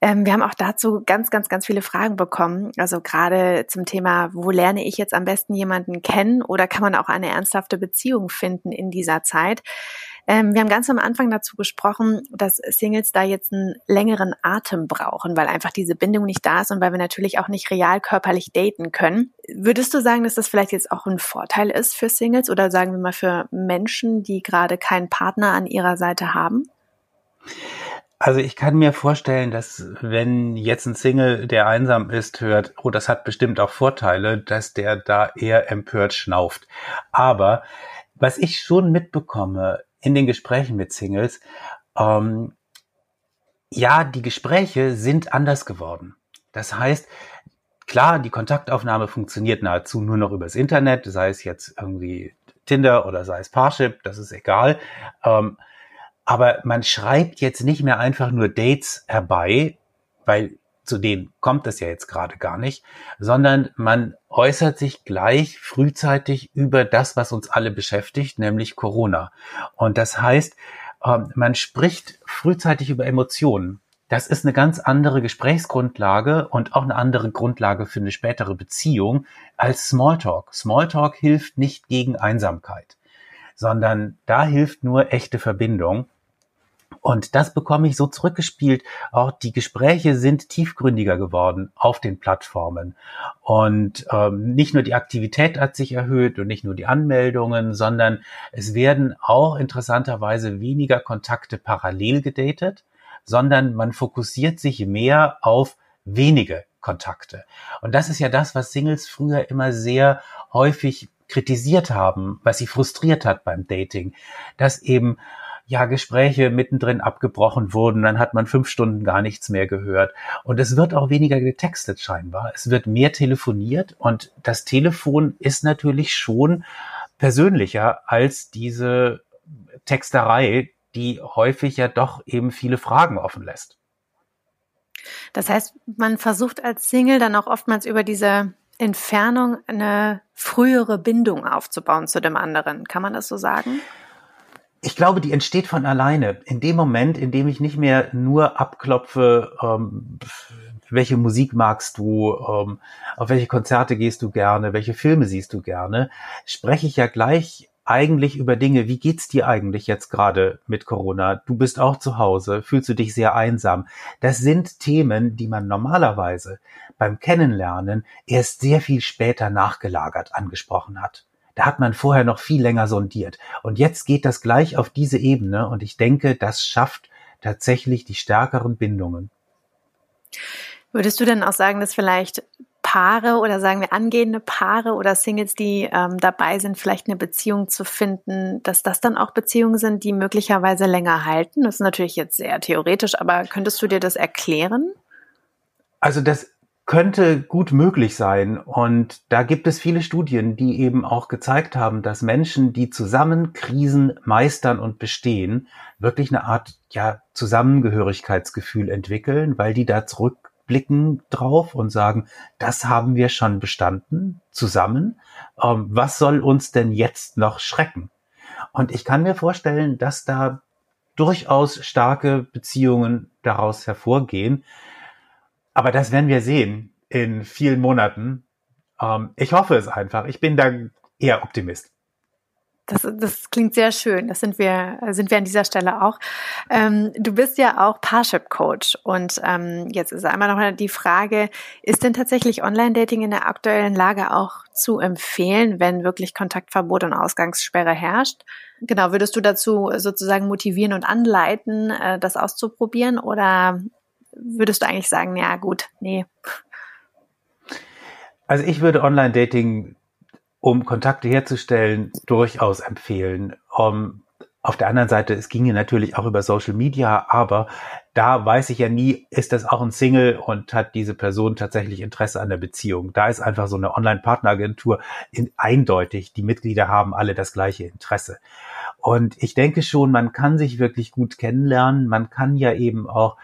Ähm, wir haben auch dazu ganz, ganz, ganz viele Fragen bekommen. Also gerade zum Thema, wo lerne ich jetzt am besten jemanden kennen oder kann man auch eine ernsthafte Beziehung finden in dieser Zeit? Ähm, wir haben ganz am Anfang dazu gesprochen, dass Singles da jetzt einen längeren Atem brauchen, weil einfach diese Bindung nicht da ist und weil wir natürlich auch nicht real körperlich daten können. Würdest du sagen, dass das vielleicht jetzt auch ein Vorteil ist für Singles oder sagen wir mal für Menschen, die gerade keinen Partner an ihrer Seite haben? Also ich kann mir vorstellen, dass wenn jetzt ein Single, der einsam ist, hört, oh, das hat bestimmt auch Vorteile, dass der da eher empört schnauft. Aber was ich schon mitbekomme in den Gesprächen mit Singles, ähm, ja, die Gespräche sind anders geworden. Das heißt, klar, die Kontaktaufnahme funktioniert nahezu nur noch übers Internet, sei es jetzt irgendwie Tinder oder sei es Parship, das ist egal. Ähm, aber man schreibt jetzt nicht mehr einfach nur Dates herbei, weil zu denen kommt es ja jetzt gerade gar nicht, sondern man äußert sich gleich frühzeitig über das, was uns alle beschäftigt, nämlich Corona. Und das heißt, ähm, man spricht frühzeitig über Emotionen. das ist eine ganz andere Gesprächsgrundlage und auch eine andere Grundlage für eine spätere Beziehung als Smalltalk. Smalltalk hilft nicht gegen Einsamkeit, sondern da hilft nur echte Verbindung. Und das bekomme ich so zurückgespielt. Auch die Gespräche sind tiefgründiger geworden auf den Plattformen. Und ähm, nicht nur die Aktivität hat sich erhöht und nicht nur die Anmeldungen, sondern es werden auch interessanterweise weniger Kontakte parallel gedatet, sondern man fokussiert sich mehr auf wenige Kontakte. Und das ist ja das, was Singles früher immer sehr häufig kritisiert haben, was sie frustriert hat beim Dating, dass eben ja, Gespräche mittendrin abgebrochen wurden, dann hat man fünf Stunden gar nichts mehr gehört. Und es wird auch weniger getextet scheinbar. Es wird mehr telefoniert und das Telefon ist natürlich schon persönlicher als diese Texterei, die häufig ja doch eben viele Fragen offen lässt. Das heißt, man versucht als Single dann auch oftmals über diese Entfernung eine frühere Bindung aufzubauen zu dem anderen. Kann man das so sagen? Ich glaube, die entsteht von alleine. In dem Moment, in dem ich nicht mehr nur abklopfe, ähm, welche Musik magst du, ähm, auf welche Konzerte gehst du gerne, welche Filme siehst du gerne, spreche ich ja gleich eigentlich über Dinge, wie geht's dir eigentlich jetzt gerade mit Corona? Du bist auch zu Hause, fühlst du dich sehr einsam? Das sind Themen, die man normalerweise beim Kennenlernen erst sehr viel später nachgelagert angesprochen hat. Da hat man vorher noch viel länger sondiert. Und jetzt geht das gleich auf diese Ebene und ich denke, das schafft tatsächlich die stärkeren Bindungen. Würdest du denn auch sagen, dass vielleicht Paare oder sagen wir angehende Paare oder Singles, die ähm, dabei sind, vielleicht eine Beziehung zu finden, dass das dann auch Beziehungen sind, die möglicherweise länger halten? Das ist natürlich jetzt sehr theoretisch, aber könntest du dir das erklären? Also das könnte gut möglich sein. Und da gibt es viele Studien, die eben auch gezeigt haben, dass Menschen, die zusammen Krisen meistern und bestehen, wirklich eine Art ja, Zusammengehörigkeitsgefühl entwickeln, weil die da zurückblicken drauf und sagen, das haben wir schon bestanden, zusammen. Ähm, was soll uns denn jetzt noch schrecken? Und ich kann mir vorstellen, dass da durchaus starke Beziehungen daraus hervorgehen. Aber das werden wir sehen in vielen Monaten. Ähm, ich hoffe es einfach. Ich bin da eher Optimist. Das, das klingt sehr schön. Das sind wir, sind wir an dieser Stelle auch. Ähm, du bist ja auch Parship Coach und ähm, jetzt ist einmal noch die Frage: Ist denn tatsächlich Online-Dating in der aktuellen Lage auch zu empfehlen, wenn wirklich Kontaktverbot und Ausgangssperre herrscht? Genau, würdest du dazu sozusagen motivieren und anleiten, äh, das auszuprobieren oder würdest du eigentlich sagen, ja gut, nee? Also ich würde Online-Dating, um Kontakte herzustellen, durchaus empfehlen. Um, auf der anderen Seite, es ginge natürlich auch über Social Media, aber da weiß ich ja nie, ist das auch ein Single und hat diese Person tatsächlich Interesse an der Beziehung. Da ist einfach so eine Online-Partneragentur eindeutig, die Mitglieder haben alle das gleiche Interesse. Und ich denke schon, man kann sich wirklich gut kennenlernen. Man kann ja eben auch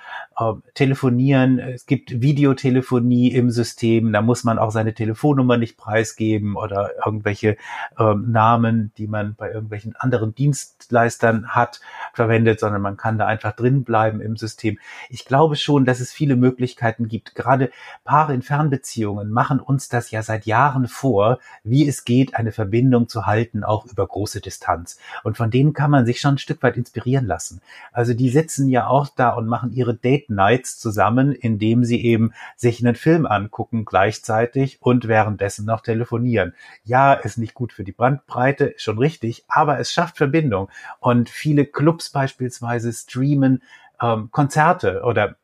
telefonieren. Es gibt Videotelefonie im System. Da muss man auch seine Telefonnummer nicht preisgeben oder irgendwelche äh, Namen, die man bei irgendwelchen anderen Dienstleistern hat, verwendet, sondern man kann da einfach drin bleiben im System. Ich glaube schon, dass es viele Möglichkeiten gibt. Gerade Paare in Fernbeziehungen machen uns das ja seit Jahren vor, wie es geht, eine Verbindung zu halten, auch über große Distanz. Und von denen kann man sich schon ein Stück weit inspirieren lassen. Also die sitzen ja auch da und machen ihre Date Nights zusammen, indem sie eben sich einen Film angucken gleichzeitig und währenddessen noch telefonieren. Ja, ist nicht gut für die Brandbreite, schon richtig, aber es schafft Verbindung. Und viele Clubs beispielsweise streamen ähm, Konzerte oder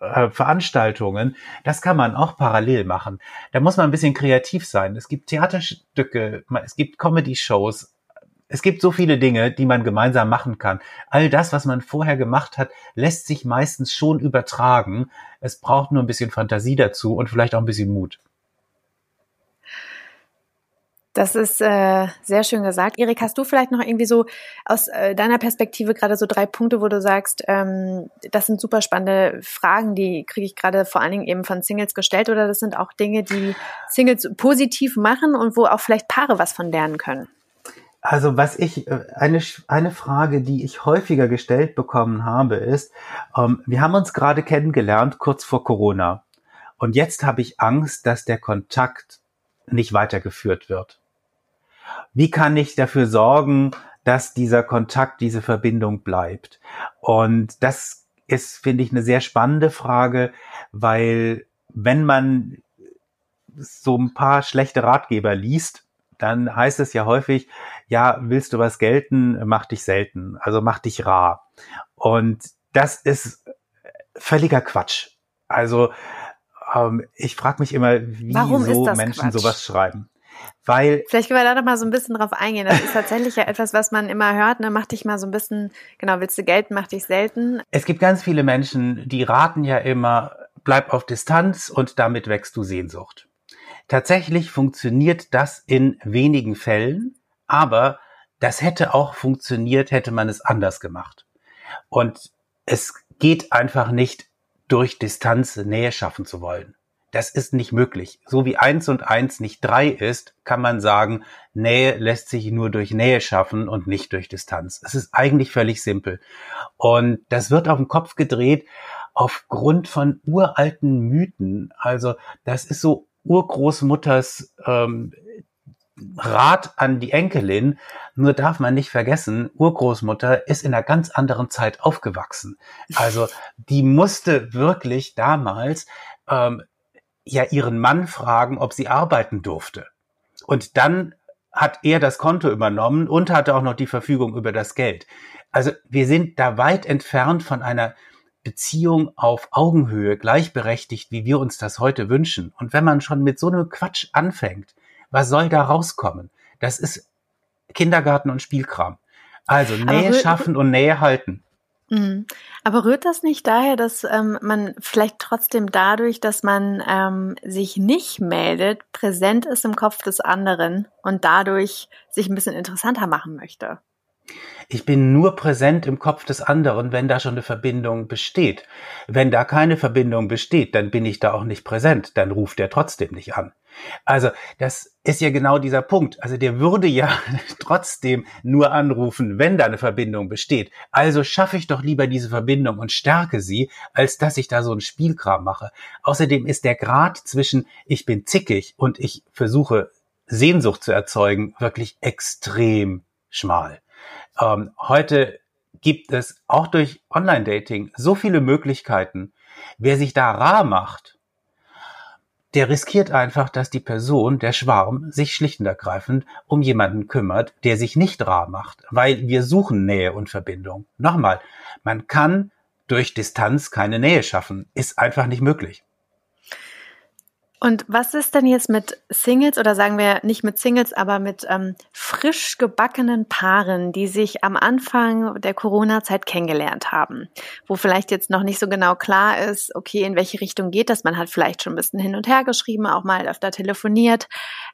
äh, Veranstaltungen, das kann man auch parallel machen. Da muss man ein bisschen kreativ sein. Es gibt Theaterstücke, es gibt Comedy-Shows, es gibt so viele Dinge, die man gemeinsam machen kann. All das, was man vorher gemacht hat, lässt sich meistens schon übertragen. Es braucht nur ein bisschen Fantasie dazu und vielleicht auch ein bisschen Mut. Das ist äh, sehr schön gesagt. Erik, hast du vielleicht noch irgendwie so aus äh, deiner Perspektive gerade so drei Punkte, wo du sagst, ähm, das sind super spannende Fragen, die kriege ich gerade vor allen Dingen eben von Singles gestellt oder das sind auch Dinge, die Singles positiv machen und wo auch vielleicht Paare was von lernen können? Also was ich, äh, eine, eine Frage, die ich häufiger gestellt bekommen habe, ist, ähm, wir haben uns gerade kennengelernt, kurz vor Corona. Und jetzt habe ich Angst, dass der Kontakt nicht weitergeführt wird. Wie kann ich dafür sorgen, dass dieser Kontakt, diese Verbindung bleibt? Und das ist, finde ich, eine sehr spannende Frage, weil wenn man so ein paar schlechte Ratgeber liest, dann heißt es ja häufig, ja, willst du was gelten, mach dich selten, also mach dich rar. Und das ist völliger Quatsch. Also ähm, ich frage mich immer, wie so Menschen Quatsch? sowas schreiben. Weil Vielleicht können wir da noch mal so ein bisschen drauf eingehen. Das ist tatsächlich ja etwas, was man immer hört. Ne? Mach dich mal so ein bisschen, genau, willst du gelten, mach dich selten. Es gibt ganz viele Menschen, die raten ja immer, bleib auf Distanz und damit wächst du Sehnsucht. Tatsächlich funktioniert das in wenigen Fällen, aber das hätte auch funktioniert, hätte man es anders gemacht. Und es geht einfach nicht durch Distanz Nähe schaffen zu wollen. Das ist nicht möglich. So wie eins und eins nicht drei ist, kann man sagen, Nähe lässt sich nur durch Nähe schaffen und nicht durch Distanz. Es ist eigentlich völlig simpel. Und das wird auf den Kopf gedreht aufgrund von uralten Mythen. Also das ist so Urgroßmutters ähm, Rat an die Enkelin. Nur darf man nicht vergessen, Urgroßmutter ist in einer ganz anderen Zeit aufgewachsen. Also die musste wirklich damals ähm, ja ihren Mann fragen, ob sie arbeiten durfte. Und dann hat er das Konto übernommen und hatte auch noch die Verfügung über das Geld. Also wir sind da weit entfernt von einer Beziehung auf Augenhöhe, gleichberechtigt, wie wir uns das heute wünschen. Und wenn man schon mit so einem Quatsch anfängt, was soll da rauskommen? Das ist Kindergarten und Spielkram. Also Nähe schaffen und Nähe halten. Mhm. Aber rührt das nicht daher, dass ähm, man vielleicht trotzdem dadurch, dass man ähm, sich nicht meldet, präsent ist im Kopf des anderen und dadurch sich ein bisschen interessanter machen möchte? Ich bin nur präsent im Kopf des anderen, wenn da schon eine Verbindung besteht. Wenn da keine Verbindung besteht, dann bin ich da auch nicht präsent, dann ruft er trotzdem nicht an. Also das ist ja genau dieser Punkt. Also der würde ja [LAUGHS] trotzdem nur anrufen, wenn da eine Verbindung besteht. Also schaffe ich doch lieber diese Verbindung und stärke sie, als dass ich da so ein Spielkram mache. Außerdem ist der Grad zwischen ich bin zickig und ich versuche Sehnsucht zu erzeugen wirklich extrem schmal. Ähm, heute gibt es auch durch Online-Dating so viele Möglichkeiten. Wer sich da rar macht, der riskiert einfach, dass die Person, der Schwarm, sich schlicht und ergreifend um jemanden kümmert, der sich nicht rar macht, weil wir suchen Nähe und Verbindung. Nochmal, man kann durch Distanz keine Nähe schaffen, ist einfach nicht möglich. Und was ist denn jetzt mit Singles oder sagen wir nicht mit Singles, aber mit ähm, frisch gebackenen Paaren, die sich am Anfang der Corona-Zeit kennengelernt haben, wo vielleicht jetzt noch nicht so genau klar ist, okay, in welche Richtung geht das? Man hat vielleicht schon ein bisschen hin und her geschrieben, auch mal öfter telefoniert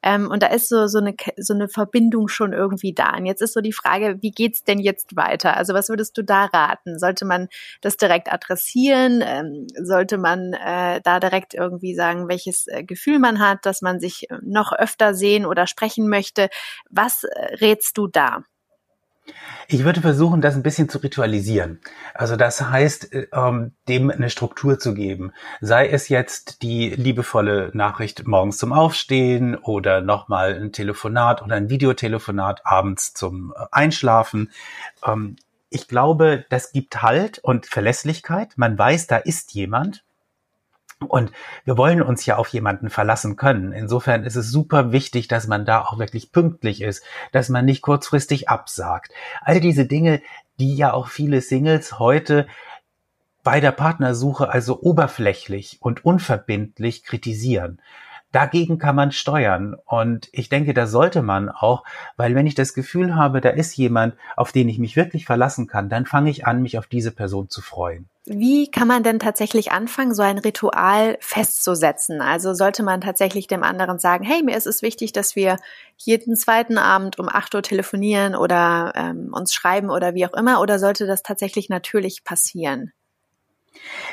ähm, und da ist so so eine so eine Verbindung schon irgendwie da. Und jetzt ist so die Frage, wie geht's denn jetzt weiter? Also was würdest du da raten? Sollte man das direkt adressieren? Ähm, sollte man äh, da direkt irgendwie sagen, welches äh, Gefühl man hat, dass man sich äh, noch öfter sehen oder sprechen möchte. Was äh, rätst du da? Ich würde versuchen, das ein bisschen zu ritualisieren. Also das heißt, ähm, dem eine Struktur zu geben. Sei es jetzt die liebevolle Nachricht morgens zum Aufstehen oder nochmal ein Telefonat oder ein Videotelefonat abends zum Einschlafen. Ähm, ich glaube, das gibt Halt und Verlässlichkeit. Man weiß, da ist jemand. Und wir wollen uns ja auf jemanden verlassen können. Insofern ist es super wichtig, dass man da auch wirklich pünktlich ist, dass man nicht kurzfristig absagt. All diese Dinge, die ja auch viele Singles heute bei der Partnersuche also oberflächlich und unverbindlich kritisieren. Dagegen kann man steuern. Und ich denke, da sollte man auch, weil wenn ich das Gefühl habe, da ist jemand, auf den ich mich wirklich verlassen kann, dann fange ich an, mich auf diese Person zu freuen. Wie kann man denn tatsächlich anfangen, so ein Ritual festzusetzen? Also sollte man tatsächlich dem anderen sagen, hey, mir ist es wichtig, dass wir jeden zweiten Abend um 8 Uhr telefonieren oder ähm, uns schreiben oder wie auch immer, oder sollte das tatsächlich natürlich passieren?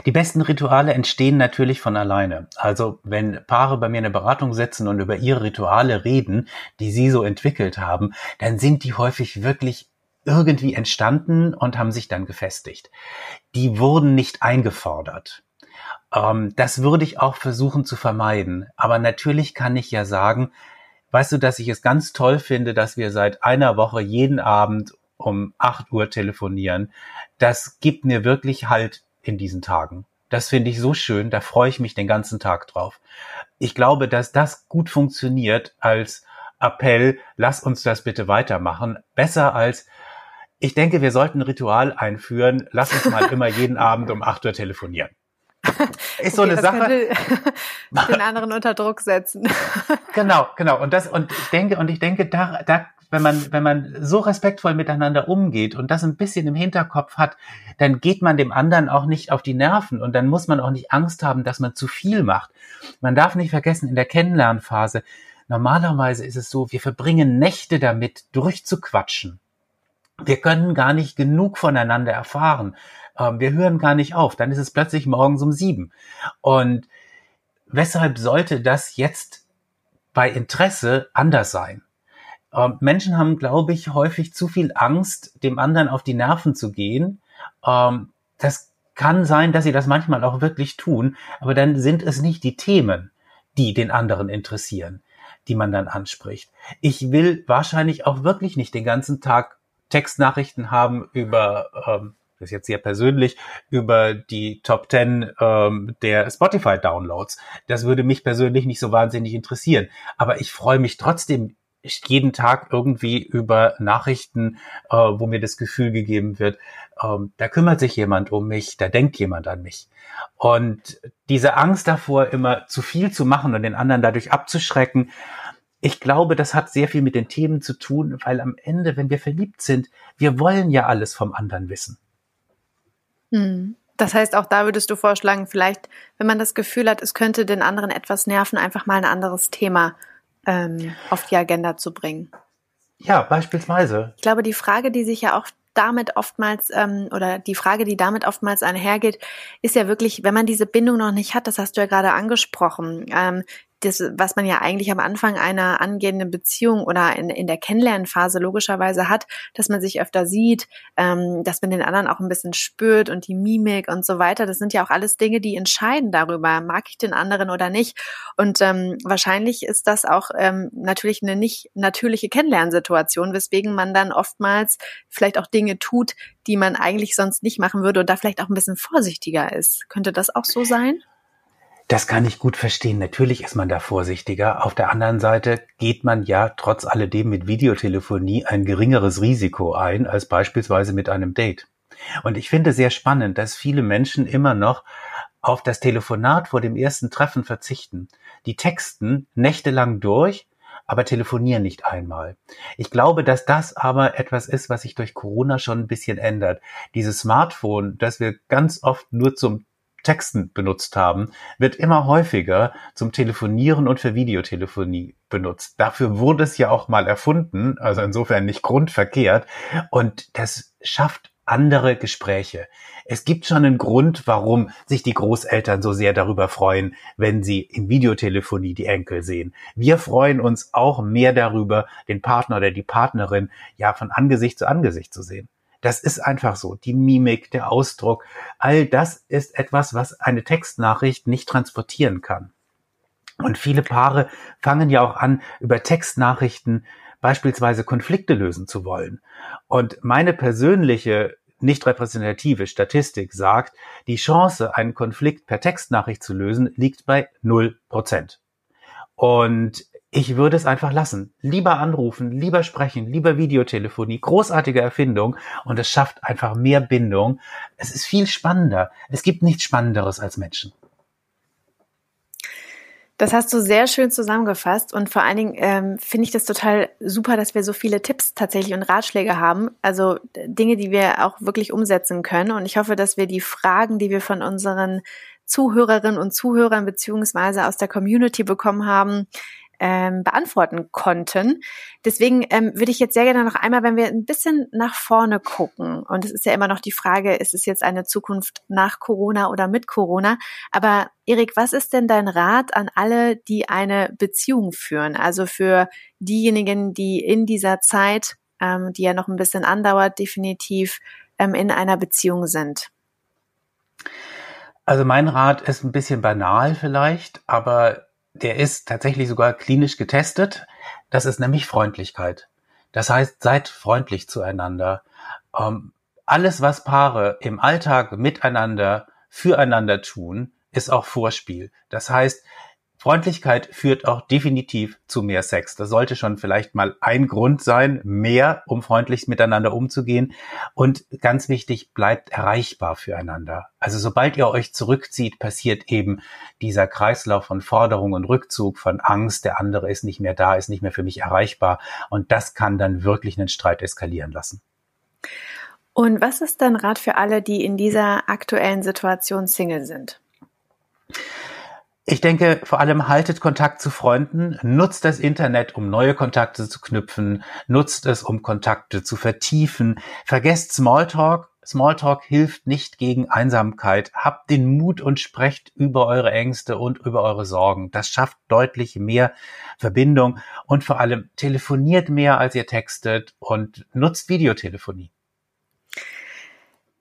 Die besten Rituale entstehen natürlich von alleine. Also wenn Paare bei mir in der Beratung sitzen und über ihre Rituale reden, die sie so entwickelt haben, dann sind die häufig wirklich irgendwie entstanden und haben sich dann gefestigt. Die wurden nicht eingefordert. Ähm, das würde ich auch versuchen zu vermeiden. Aber natürlich kann ich ja sagen, weißt du, dass ich es ganz toll finde, dass wir seit einer Woche jeden Abend um 8 Uhr telefonieren. Das gibt mir wirklich halt in diesen Tagen. Das finde ich so schön, da freue ich mich den ganzen Tag drauf. Ich glaube, dass das gut funktioniert als Appell, lass uns das bitte weitermachen. Besser als, ich denke, wir sollten ein Ritual einführen, lass uns mal [LAUGHS] immer jeden Abend um 8 Uhr telefonieren. Ist so okay, eine Sache. [LAUGHS] den anderen unter Druck setzen. genau, genau. Und das, und ich denke, und ich denke, da, da wenn man, wenn man so respektvoll miteinander umgeht und das ein bisschen im Hinterkopf hat, dann geht man dem anderen auch nicht auf die Nerven und dann muss man auch nicht Angst haben, dass man zu viel macht. Man darf nicht vergessen, in der Kennenlernphase, normalerweise ist es so, wir verbringen Nächte damit, durchzuquatschen. Wir können gar nicht genug voneinander erfahren. Ähm, wir hören gar nicht auf. Dann ist es plötzlich morgens um sieben. Und weshalb sollte das jetzt bei Interesse anders sein? Ähm, Menschen haben, glaube ich, häufig zu viel Angst, dem anderen auf die Nerven zu gehen. Ähm, das kann sein, dass sie das manchmal auch wirklich tun, aber dann sind es nicht die Themen, die den anderen interessieren, die man dann anspricht. Ich will wahrscheinlich auch wirklich nicht den ganzen Tag Textnachrichten haben über, ähm, das jetzt sehr persönlich, über die Top 10 ähm, der Spotify-Downloads. Das würde mich persönlich nicht so wahnsinnig interessieren. Aber ich freue mich trotzdem jeden Tag irgendwie über Nachrichten, äh, wo mir das Gefühl gegeben wird, ähm, da kümmert sich jemand um mich, da denkt jemand an mich. Und diese Angst davor, immer zu viel zu machen und den anderen dadurch abzuschrecken, ich glaube, das hat sehr viel mit den Themen zu tun, weil am Ende, wenn wir verliebt sind, wir wollen ja alles vom anderen wissen. Hm. Das heißt, auch da würdest du vorschlagen, vielleicht, wenn man das Gefühl hat, es könnte den anderen etwas nerven, einfach mal ein anderes Thema ähm, auf die Agenda zu bringen. Ja, beispielsweise. Ich glaube, die Frage, die sich ja auch damit oftmals ähm, oder die Frage, die damit oftmals einhergeht, ist ja wirklich, wenn man diese Bindung noch nicht hat, das hast du ja gerade angesprochen, ähm, das, was man ja eigentlich am Anfang einer angehenden Beziehung oder in, in der Kennenlernphase logischerweise hat, dass man sich öfter sieht, ähm, dass man den anderen auch ein bisschen spürt und die Mimik und so weiter. Das sind ja auch alles Dinge, die entscheiden darüber, mag ich den anderen oder nicht. Und ähm, wahrscheinlich ist das auch ähm, natürlich eine nicht natürliche Kennenlernsituation, weswegen man dann oftmals vielleicht auch Dinge tut, die man eigentlich sonst nicht machen würde und da vielleicht auch ein bisschen vorsichtiger ist. Könnte das auch so sein? Das kann ich gut verstehen. Natürlich ist man da vorsichtiger. Auf der anderen Seite geht man ja trotz alledem mit Videotelefonie ein geringeres Risiko ein als beispielsweise mit einem Date. Und ich finde sehr spannend, dass viele Menschen immer noch auf das Telefonat vor dem ersten Treffen verzichten. Die texten nächtelang durch, aber telefonieren nicht einmal. Ich glaube, dass das aber etwas ist, was sich durch Corona schon ein bisschen ändert. Dieses Smartphone, das wir ganz oft nur zum Texten benutzt haben, wird immer häufiger zum Telefonieren und für Videotelefonie benutzt. Dafür wurde es ja auch mal erfunden, also insofern nicht grundverkehrt. Und das schafft andere Gespräche. Es gibt schon einen Grund, warum sich die Großeltern so sehr darüber freuen, wenn sie in Videotelefonie die Enkel sehen. Wir freuen uns auch mehr darüber, den Partner oder die Partnerin ja von Angesicht zu Angesicht zu sehen. Das ist einfach so. Die Mimik, der Ausdruck, all das ist etwas, was eine Textnachricht nicht transportieren kann. Und viele Paare fangen ja auch an, über Textnachrichten beispielsweise Konflikte lösen zu wollen. Und meine persönliche nicht repräsentative Statistik sagt, die Chance, einen Konflikt per Textnachricht zu lösen, liegt bei null Prozent. Und ich würde es einfach lassen. Lieber anrufen, lieber sprechen, lieber Videotelefonie. Großartige Erfindung und es schafft einfach mehr Bindung. Es ist viel spannender. Es gibt nichts Spannenderes als Menschen. Das hast du sehr schön zusammengefasst und vor allen Dingen ähm, finde ich das total super, dass wir so viele Tipps tatsächlich und Ratschläge haben. Also Dinge, die wir auch wirklich umsetzen können. Und ich hoffe, dass wir die Fragen, die wir von unseren Zuhörerinnen und Zuhörern beziehungsweise aus der Community bekommen haben, ähm, beantworten konnten. Deswegen ähm, würde ich jetzt sehr gerne noch einmal, wenn wir ein bisschen nach vorne gucken, und es ist ja immer noch die Frage, ist es jetzt eine Zukunft nach Corona oder mit Corona? Aber Erik, was ist denn dein Rat an alle, die eine Beziehung führen? Also für diejenigen, die in dieser Zeit, ähm, die ja noch ein bisschen andauert, definitiv ähm, in einer Beziehung sind? Also mein Rat ist ein bisschen banal vielleicht, aber der ist tatsächlich sogar klinisch getestet. Das ist nämlich Freundlichkeit. Das heißt, seid freundlich zueinander. Ähm, alles, was Paare im Alltag miteinander, füreinander tun, ist auch Vorspiel. Das heißt, Freundlichkeit führt auch definitiv zu mehr Sex. Das sollte schon vielleicht mal ein Grund sein, mehr, um freundlich miteinander umzugehen. Und ganz wichtig, bleibt erreichbar füreinander. Also sobald ihr euch zurückzieht, passiert eben dieser Kreislauf von Forderung und Rückzug, von Angst, der andere ist nicht mehr da, ist nicht mehr für mich erreichbar. Und das kann dann wirklich einen Streit eskalieren lassen. Und was ist dein Rat für alle, die in dieser aktuellen Situation Single sind? Ich denke, vor allem haltet Kontakt zu Freunden, nutzt das Internet, um neue Kontakte zu knüpfen, nutzt es, um Kontakte zu vertiefen. Vergesst Smalltalk. Smalltalk hilft nicht gegen Einsamkeit. Habt den Mut und sprecht über eure Ängste und über eure Sorgen. Das schafft deutlich mehr Verbindung und vor allem telefoniert mehr, als ihr textet und nutzt Videotelefonie.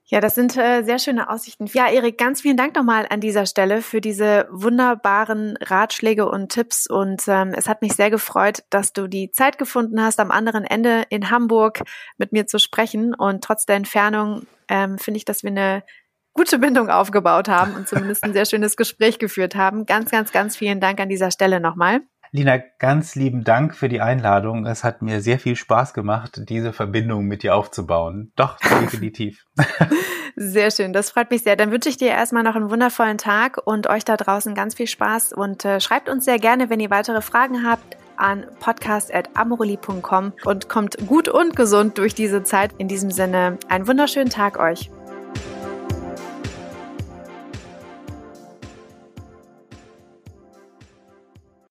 Ja, das sind äh, sehr schöne Aussichten. Ja, Erik, ganz vielen Dank nochmal an dieser Stelle für diese wunderbaren Ratschläge und Tipps. Und ähm, es hat mich sehr gefreut, dass du die Zeit gefunden hast, am anderen Ende in Hamburg mit mir zu sprechen. Und trotz der Entfernung ähm, finde ich, dass wir eine gute Bindung aufgebaut haben und zumindest ein sehr schönes Gespräch geführt haben. Ganz, ganz, ganz vielen Dank an dieser Stelle nochmal. Lina, ganz lieben Dank für die Einladung. Es hat mir sehr viel Spaß gemacht, diese Verbindung mit dir aufzubauen. Doch, definitiv. [LAUGHS] Sehr schön, das freut mich sehr. Dann wünsche ich dir erstmal noch einen wundervollen Tag und euch da draußen ganz viel Spaß und äh, schreibt uns sehr gerne, wenn ihr weitere Fragen habt an podcast.amoroli.com und kommt gut und gesund durch diese Zeit. In diesem Sinne, einen wunderschönen Tag euch.